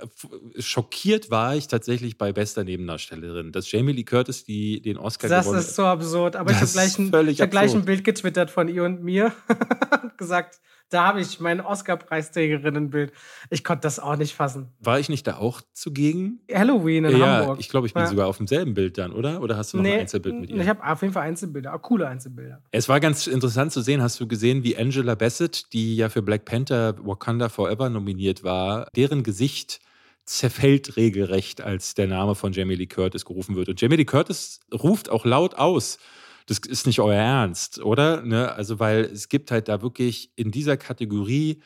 A: schockiert war ich tatsächlich bei bester Nebendarstellerin, dass Jamie Lee Curtis die, den Oscar
B: das
A: gewonnen
B: hat. Das ist so absurd. Aber das ich habe gleich, ein, hab gleich ein Bild getwittert von ihr und mir [laughs] gesagt, da habe ich mein Oscar-Preisträgerinnenbild. Ich konnte das auch nicht fassen.
A: War ich nicht da auch zugegen?
B: Halloween in
A: ja,
B: Hamburg.
A: Ich glaube, ich bin ja. sogar auf demselben Bild dann, oder? Oder hast du noch nee, ein Einzelbild mit ihr?
B: Ich habe auf jeden Fall Einzelbilder, auch coole Einzelbilder.
A: Es war ganz interessant zu sehen, hast du gesehen, wie Angela Bassett, die ja für Black Panther Wakanda Forever nominiert war, deren Gesicht zerfällt regelrecht, als der Name von Jamie Lee Curtis gerufen wird. Und Jamie Lee Curtis ruft auch laut aus, das ist nicht euer Ernst, oder? Ne? Also, weil es gibt halt da wirklich in dieser Kategorie,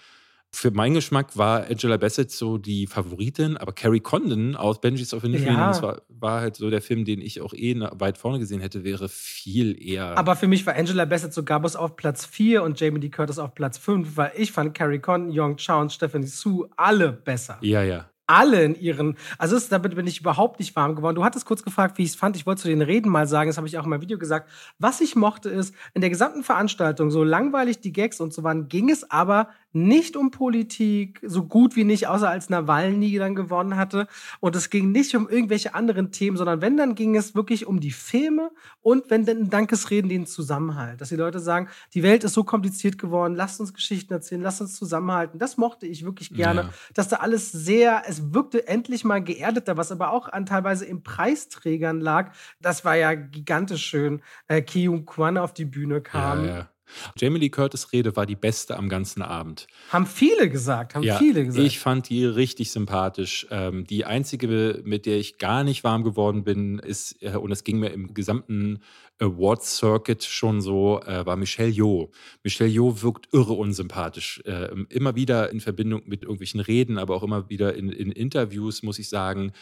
A: für meinen Geschmack war Angela Bassett so die Favoritin, aber Carrie Condon aus Benji's of Infinity, ja. das war, war, halt so der Film, den ich auch eh weit vorne gesehen hätte, wäre viel eher.
B: Aber für mich war Angela Bassett sogar bis auf Platz 4 und Jamie Lee Curtis auf Platz 5, weil ich fand Carrie Condon, Young Chow und Stephanie Sue alle besser.
A: Ja, ja
B: alle in ihren, also ist, damit bin ich überhaupt nicht warm geworden. Du hattest kurz gefragt, wie ich es fand. Ich wollte zu den Reden mal sagen, das habe ich auch in meinem Video gesagt. Was ich mochte ist, in der gesamten Veranstaltung, so langweilig die Gags und so waren, ging es aber nicht um Politik, so gut wie nicht, außer als Nawalny dann gewonnen hatte. Und es ging nicht um irgendwelche anderen Themen, sondern wenn, dann ging es wirklich um die Filme und wenn dann Dankesreden den Zusammenhalt. Dass die Leute sagen, die Welt ist so kompliziert geworden, lasst uns Geschichten erzählen, lasst uns zusammenhalten. Das mochte ich wirklich gerne, ja. dass da alles sehr, es wirkte endlich mal geerdeter, was aber auch an teilweise in Preisträgern lag. Das war ja gigantisch schön. Äh, Kyung Kwan auf die Bühne kam. Ja, ja.
A: Jamie Lee Curtis Rede war die beste am ganzen Abend.
B: Haben viele gesagt, haben ja, viele gesagt.
A: Ich fand die richtig sympathisch. Ähm, die einzige, mit der ich gar nicht warm geworden bin, ist, äh, und es ging mir im gesamten Awards Circuit schon so, äh, war Michelle Yeoh. Michelle Yeoh wirkt irre unsympathisch. Äh, immer wieder in Verbindung mit irgendwelchen Reden, aber auch immer wieder in, in Interviews, muss ich sagen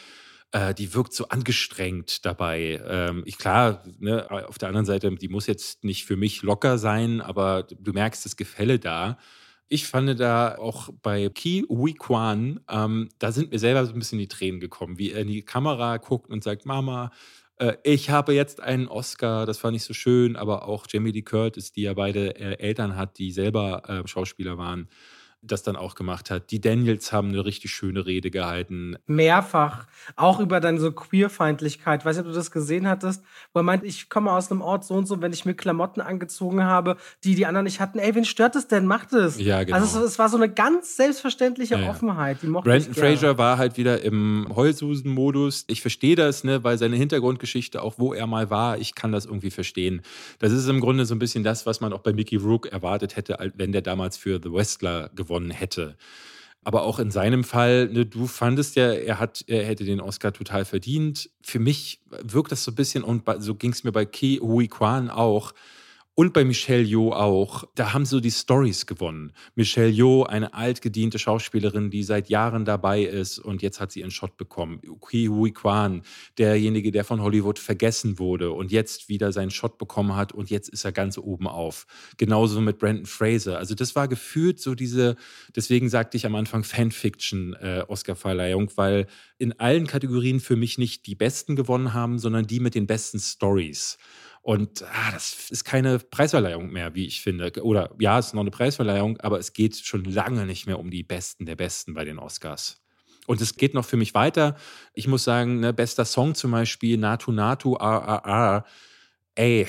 A: äh, die wirkt so angestrengt dabei. Ähm, ich, klar, ne, auf der anderen Seite, die muss jetzt nicht für mich locker sein, aber du merkst das Gefälle da. Ich fand da auch bei Ki Hui Kwan, ähm, da sind mir selber so ein bisschen die Tränen gekommen, wie er in die Kamera guckt und sagt, Mama, äh, ich habe jetzt einen Oscar, das fand ich so schön, aber auch Jamie Lee Curtis, die ja beide äh, Eltern hat, die selber äh, Schauspieler waren das dann auch gemacht hat. Die Daniels haben eine richtig schöne Rede gehalten.
B: Mehrfach. Auch über dann so Queerfeindlichkeit. Weiß nicht, ob du das gesehen hattest, wo er meint, ich komme aus einem Ort so und so, wenn ich mir Klamotten angezogen habe, die die anderen nicht hatten. Ey, wen stört es denn? Macht es.
A: Ja, genau.
B: Also es, es, war so eine ganz selbstverständliche ja, Offenheit. Die mochte
A: Brandon Fraser war halt wieder im Heulsusen-Modus. Ich verstehe das, ne, weil seine Hintergrundgeschichte, auch wo er mal war, ich kann das irgendwie verstehen. Das ist im Grunde so ein bisschen das, was man auch bei Mickey Rook erwartet hätte, wenn der damals für The Wrestler gewonnen gewonnen hätte. Aber auch in seinem Fall, ne, du fandest ja, er, hat, er hätte den Oscar total verdient. Für mich wirkt das so ein bisschen, und so ging es mir bei Ki Hui Kwan auch, und bei Michelle Yeoh auch. Da haben so die Stories gewonnen. Michelle Yeoh, eine altgediente Schauspielerin, die seit Jahren dabei ist und jetzt hat sie ihren Shot bekommen. Ki Hui Kwan, derjenige, der von Hollywood vergessen wurde und jetzt wieder seinen Shot bekommen hat und jetzt ist er ganz oben auf. Genauso mit Brandon Fraser. Also das war gefühlt so diese, deswegen sagte ich am Anfang Fanfiction äh, Oscar-Verleihung, weil in allen Kategorien für mich nicht die Besten gewonnen haben, sondern die mit den besten Stories. Und ah, das ist keine Preisverleihung mehr, wie ich finde. Oder ja, es ist noch eine Preisverleihung, aber es geht schon lange nicht mehr um die Besten der Besten bei den Oscars. Und es geht noch für mich weiter. Ich muss sagen, ne, bester Song zum Beispiel, Natu Natu, RRR. Ey,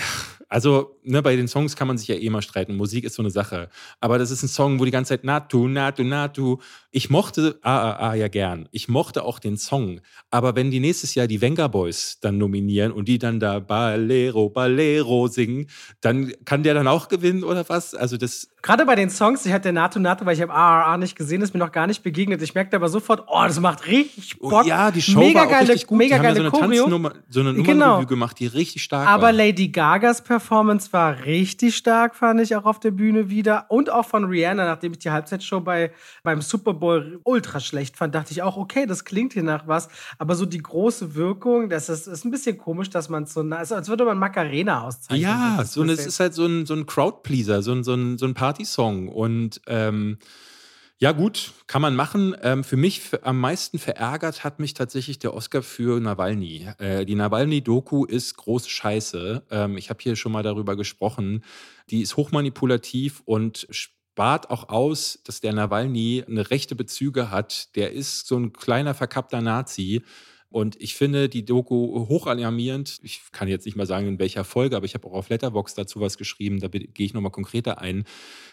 A: also ne, bei den Songs kann man sich ja eh mal streiten. Musik ist so eine Sache. Aber das ist ein Song, wo die ganze Zeit Natu, Natu, Natu. Ich mochte AAA ja gern. Ich mochte auch den Song. Aber wenn die nächstes Jahr die Venga Boys dann nominieren und die dann da Balero, Balero singen, dann kann der dann auch gewinnen oder was? Also das.
B: Gerade bei den Songs, ich hatte Natu, Natu, weil ich habe AAA nicht gesehen, ist mir noch gar nicht begegnet. Ich merkte aber sofort, oh, das macht richtig oh Bock.
A: Oh, ja, die Show mega war auch geile, richtig gut. Mega die geile haben ja so eine Tanznummer, so eine genau. gemacht, die richtig stark
B: aber
A: war.
B: Aber Lady Gagas Performance war richtig stark, fand ich auch auf der Bühne wieder. Und auch von Rihanna, nachdem ich die Halbzeitshow bei, beim Super Bowl ultra schlecht fand, dachte ich auch, okay, das klingt hier nach was. Aber so die große Wirkung, das ist, ist ein bisschen komisch, dass man so, also als würde man Macarena auszeichnen.
A: Ja, so es ist halt so ein, so ein Crowdpleaser, so ein, so ein, so ein Partysong. Und ähm, Ja, gut, kann man machen. Ähm, für mich am meisten verärgert hat mich tatsächlich der Oscar für Nawalny. Äh, die Nawalny-Doku ist große Scheiße. Ähm, ich habe hier schon mal darüber gesprochen. Die ist hochmanipulativ und spart auch aus, dass der Nawalny eine rechte Bezüge hat. Der ist so ein kleiner verkappter Nazi. Und ich finde die Doku hochalarmierend. Ich kann jetzt nicht mal sagen, in welcher Folge, aber ich habe auch auf Letterbox dazu was geschrieben. Da gehe ich nochmal konkreter ein.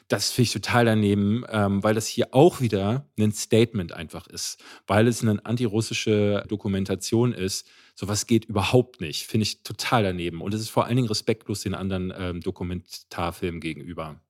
A: Das finde ich total daneben, ähm, weil das hier auch wieder ein Statement einfach ist, weil es eine antirussische Dokumentation ist. Sowas geht überhaupt nicht. Finde ich total daneben. Und es ist vor allen Dingen respektlos den anderen ähm, Dokumentarfilmen gegenüber.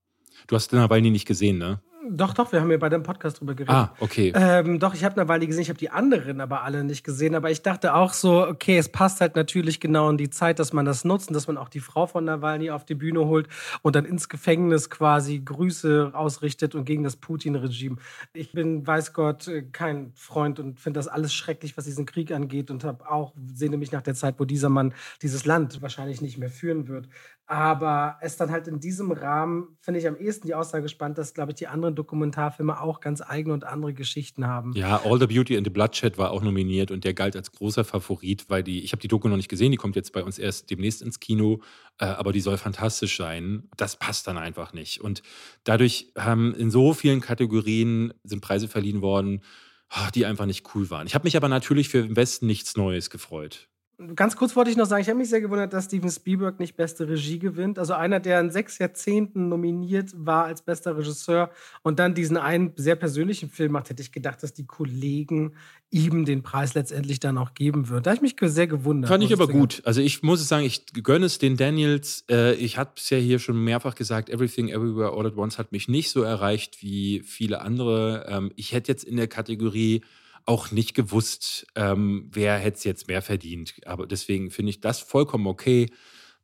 A: Du hast Nawalny nicht gesehen, ne?
B: Doch, doch, wir haben ja bei dem Podcast drüber geredet.
A: Ah, okay.
B: Ähm, doch, ich habe Weile gesehen, ich habe die anderen aber alle nicht gesehen. Aber ich dachte auch so, okay, es passt halt natürlich genau in die Zeit, dass man das nutzt und dass man auch die Frau von Nawalny auf die Bühne holt und dann ins Gefängnis quasi Grüße ausrichtet und gegen das Putin-Regime. Ich bin, weiß Gott, kein Freund und finde das alles schrecklich, was diesen Krieg angeht und habe auch, sehne mich nach der Zeit, wo dieser Mann dieses Land wahrscheinlich nicht mehr führen wird. Aber es dann halt in diesem Rahmen, finde ich am ehesten die Aussage spannend, dass, glaube ich, die anderen Dokumentarfilme auch ganz eigene und andere Geschichten haben.
A: Ja, All the Beauty and the Bloodshed war auch nominiert und der galt als großer Favorit, weil die, ich habe die Doku noch nicht gesehen, die kommt jetzt bei uns erst demnächst ins Kino, äh, aber die soll fantastisch sein. Das passt dann einfach nicht. Und dadurch haben in so vielen Kategorien sind Preise verliehen worden, ah, die einfach nicht cool waren. Ich habe mich aber natürlich für den Westen nichts Neues gefreut.
B: Ganz kurz wollte ich noch sagen, ich habe mich sehr gewundert, dass Steven Spielberg nicht beste Regie gewinnt. Also einer, der in sechs Jahrzehnten nominiert war als bester Regisseur und dann diesen einen sehr persönlichen Film macht, hätte ich gedacht, dass die Kollegen ihm den Preis letztendlich dann auch geben würden. Da habe ich mich sehr gewundert.
A: Fand ich aber gut. Also ich muss sagen, ich gönne es den Daniels. Äh, ich habe es ja hier schon mehrfach gesagt, Everything Everywhere All at Once hat mich nicht so erreicht wie viele andere. Ähm, ich hätte jetzt in der Kategorie auch nicht gewusst, ähm, wer hätte es jetzt mehr verdient. Aber deswegen finde ich das vollkommen okay.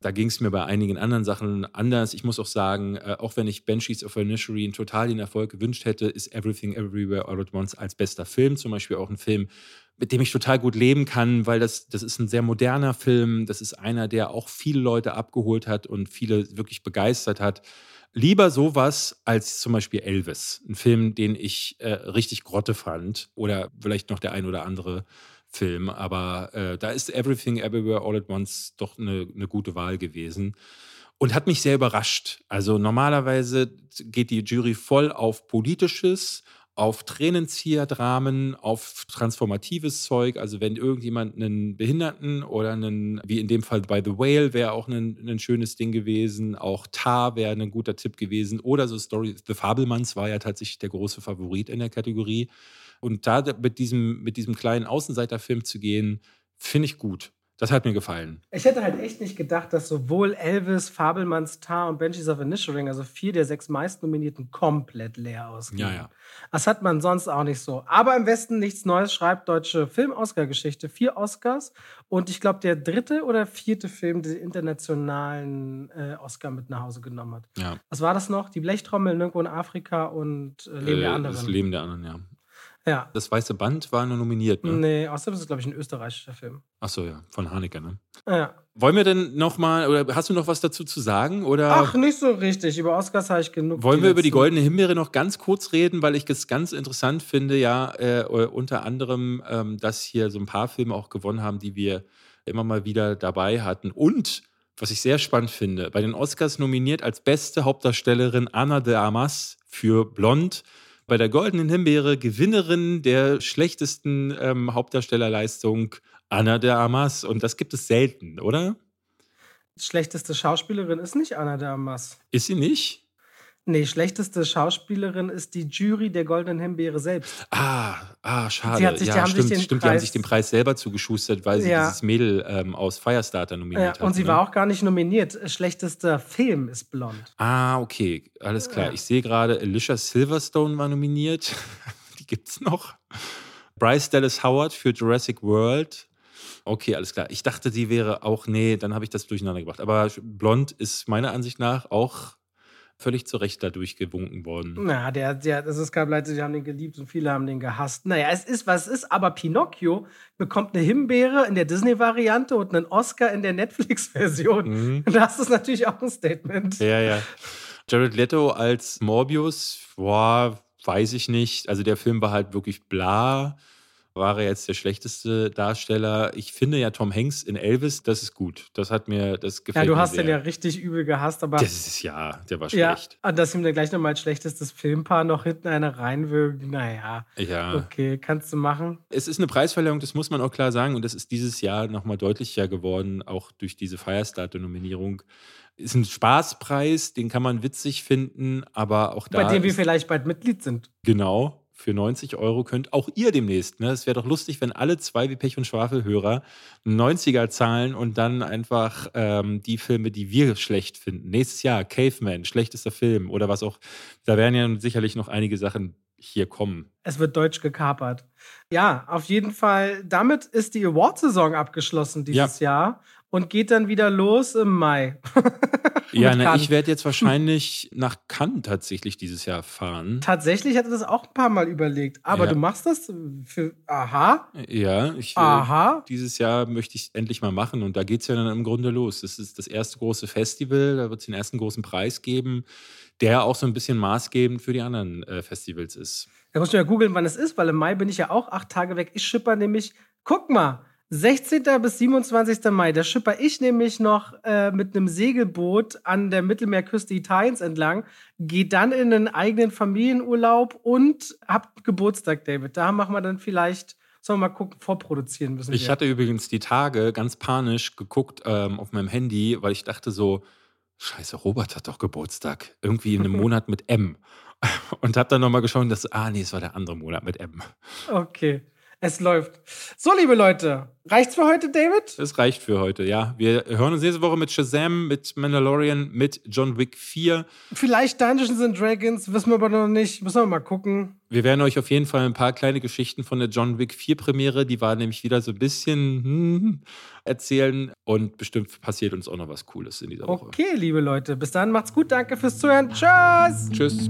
A: Da ging es mir bei einigen anderen Sachen anders. Ich muss auch sagen, äh, auch wenn ich Banshees of Inisherin total den Erfolg gewünscht hätte, ist Everything Everywhere All at Once als bester Film zum Beispiel auch ein Film, mit dem ich total gut leben kann, weil das, das ist ein sehr moderner Film. Das ist einer, der auch viele Leute abgeholt hat und viele wirklich begeistert hat. Lieber sowas als zum Beispiel Elvis, ein Film, den ich äh, richtig Grotte fand. Oder vielleicht noch der ein oder andere Film. Aber äh, da ist Everything Everywhere All at Once doch eine, eine gute Wahl gewesen. Und hat mich sehr überrascht. Also normalerweise geht die Jury voll auf Politisches auf Tränenzieher-Dramen, auf transformatives Zeug. Also wenn irgendjemand einen Behinderten oder einen, wie in dem Fall bei The Whale wäre auch ein, ein schönes Ding gewesen. Auch Tar wäre ein guter Tipp gewesen. Oder so Story, The Fabelmanns war ja tatsächlich der große Favorit in der Kategorie. Und da mit diesem, mit diesem kleinen Außenseiterfilm zu gehen, finde ich gut. Das hat mir gefallen.
B: Ich hätte halt echt nicht gedacht, dass sowohl Elvis, Fabelmanns Tar und Benji's of Inisherin, also vier der sechs meistnominierten, komplett leer ausgehen.
A: Ja, ja.
B: Das hat man sonst auch nicht so. Aber im Westen nichts Neues schreibt deutsche Film-Oscar-Geschichte. Vier Oscars und ich glaube, der dritte oder vierte Film, der den internationalen äh, Oscar mit nach Hause genommen hat.
A: Ja.
B: Was war das noch? Die Blechtrommel nirgendwo in Afrika und äh, Leben
A: äh,
B: der anderen.
A: Das Leben der anderen, ja.
B: Ja.
A: Das Weiße Band war nur nominiert, ne?
B: Nee, außerdem ist es, glaube ich, ein österreichischer Film.
A: Ach so, ja, von Haneke, ne?
B: Ja.
A: Wollen wir denn nochmal, oder hast du noch was dazu zu sagen? Oder
B: Ach, nicht so richtig. Über Oscars habe ich genug.
A: wollen wir über die Goldene Himbeere noch ganz kurz reden, weil ich es ganz interessant finde, ja, äh, unter anderem, ähm, dass hier so ein paar Filme auch gewonnen haben, die wir immer mal wieder dabei hatten. Und, was ich sehr spannend finde, bei den Oscars nominiert als beste Hauptdarstellerin Anna de Armas für Blond bei der Goldenen Himbeere Gewinnerin der schlechtesten ähm, Hauptdarstellerleistung Anna de Armas. Und das gibt es selten, oder?
B: Schlechteste Schauspielerin ist nicht Anna de Armas.
A: Ist sie nicht?
B: Nee, schlechteste Schauspielerin ist die Jury der Goldenen Himbeere selbst.
A: Ah, ah, schade.
B: Sie hat sich- die
A: ja,
B: haben sich
A: stimmt,
B: den
A: stimmt. Die haben
B: Preis-
A: sich den Preis selber zugeschustert, weil sie
B: Ja.
A: dieses Mädel ähm, aus Firestarter
B: Ja,
A: nominiert hat.
B: und sie
A: ne?
B: war auch gar nicht nominiert. Schlechtester Film ist blond.
A: Ah, okay, alles klar.
B: Ja.
A: Ich sehe gerade, Alicia Silverstone war nominiert. [laughs] Die gibt's noch. Bryce Dallas Howard für Jurassic World. Okay, alles klar. Ich dachte, die wäre auch, nee, dann habe ich das durcheinander gebracht. Aber Blond ist meiner Ansicht nach auch völlig zu Recht dadurch gewunken worden.
B: Na, der, der, das ist kein Pleite, die haben den geliebt und viele haben den gehasst. Naja, es ist, was es ist, aber Pinocchio bekommt eine Himbeere in der Disney-Variante und einen Oscar in der Netflix-Version.
A: Mhm.
B: Das ist natürlich auch ein Statement.
A: Ja, ja. Jared Leto als Morbius, boah, weiß ich nicht. Also der Film war halt wirklich bla war er jetzt der schlechteste Darsteller. Ich finde ja Tom Hanks in Elvis, das ist gut. Das hat mir, das gefällt
D: mir. Ja, du
A: hast
D: den ja richtig übel gehasst, aber.
A: Das ist ja, der war schlecht.
D: Ja, dass ihm dann gleich nochmal als schlechtestes Filmpaar noch hinten eine reinwirkt, naja.
A: Ja.
D: Okay, kannst du machen.
A: Es ist eine Preisverleihung, das muss man auch klar sagen. Und das ist dieses Jahr nochmal deutlicher geworden, auch durch diese Firestarter-Nominierung ist ein Spaßpreis, den kann man witzig finden, aber auch da.
D: Bei dem wir vielleicht bald Mitglied sind.
A: Genau für 90 Euro könnt auch ihr demnächst. Ne? Es wäre doch lustig, wenn alle zwei wie Pech und Schwafel-Hörer 90er zahlen und dann einfach ähm, die Filme, die wir schlecht finden. Nächstes Jahr Caveman, schlechtester Film oder was auch. Da werden ja sicherlich noch einige Sachen hier kommen.
D: Es wird deutsch gekapert. Ja, auf jeden Fall. Damit ist die Award-Saison abgeschlossen dieses ja. Jahr und geht dann wieder los im Mai. [laughs]
A: ja, ne, ich werde jetzt wahrscheinlich nach Cannes tatsächlich dieses Jahr fahren.
D: Tatsächlich hatte das auch ein paar Mal überlegt. Aber ja. du machst das für. Aha.
A: Ja, ich,
D: Aha.
A: dieses Jahr möchte ich endlich mal machen und da geht es ja dann im Grunde los. Das ist das erste große Festival, da wird es den ersten großen Preis geben, der auch so ein bisschen maßgebend für die anderen äh, Festivals ist.
D: Da musst du ja googeln, wann es ist, weil im Mai bin ich ja auch acht Tage weg. Ich schipper nämlich, guck mal, 16. bis 27. Mai, da schipper ich nämlich noch äh, mit einem Segelboot an der Mittelmeerküste Italiens entlang, gehe dann in einen eigenen Familienurlaub und hab Geburtstag, David. Da machen wir dann vielleicht, sollen wir mal gucken, vorproduzieren müssen.
A: Ich wir. hatte übrigens die Tage ganz panisch geguckt ähm, auf meinem Handy, weil ich dachte so, Scheiße, Robert hat doch Geburtstag. Irgendwie in einem [laughs] Monat mit M. Und hab dann nochmal geschaut, dass, ah nee, es war der andere Monat mit M.
D: Okay. Es läuft. So, liebe Leute, reicht's für heute, David?
A: Es reicht für heute, ja. Wir hören uns nächste Woche mit Shazam, mit Mandalorian, mit John Wick 4.
D: Vielleicht Dungeons and Dragons, wissen wir aber noch nicht. Müssen wir mal gucken.
A: Wir werden euch auf jeden Fall ein paar kleine Geschichten von der John Wick 4 Premiere, die war nämlich wieder so ein bisschen hm, erzählen und bestimmt passiert uns auch noch was Cooles in dieser Woche.
D: Okay, liebe Leute, bis dann macht's gut. Danke fürs Zuhören. Tschüss.
A: Tschüss.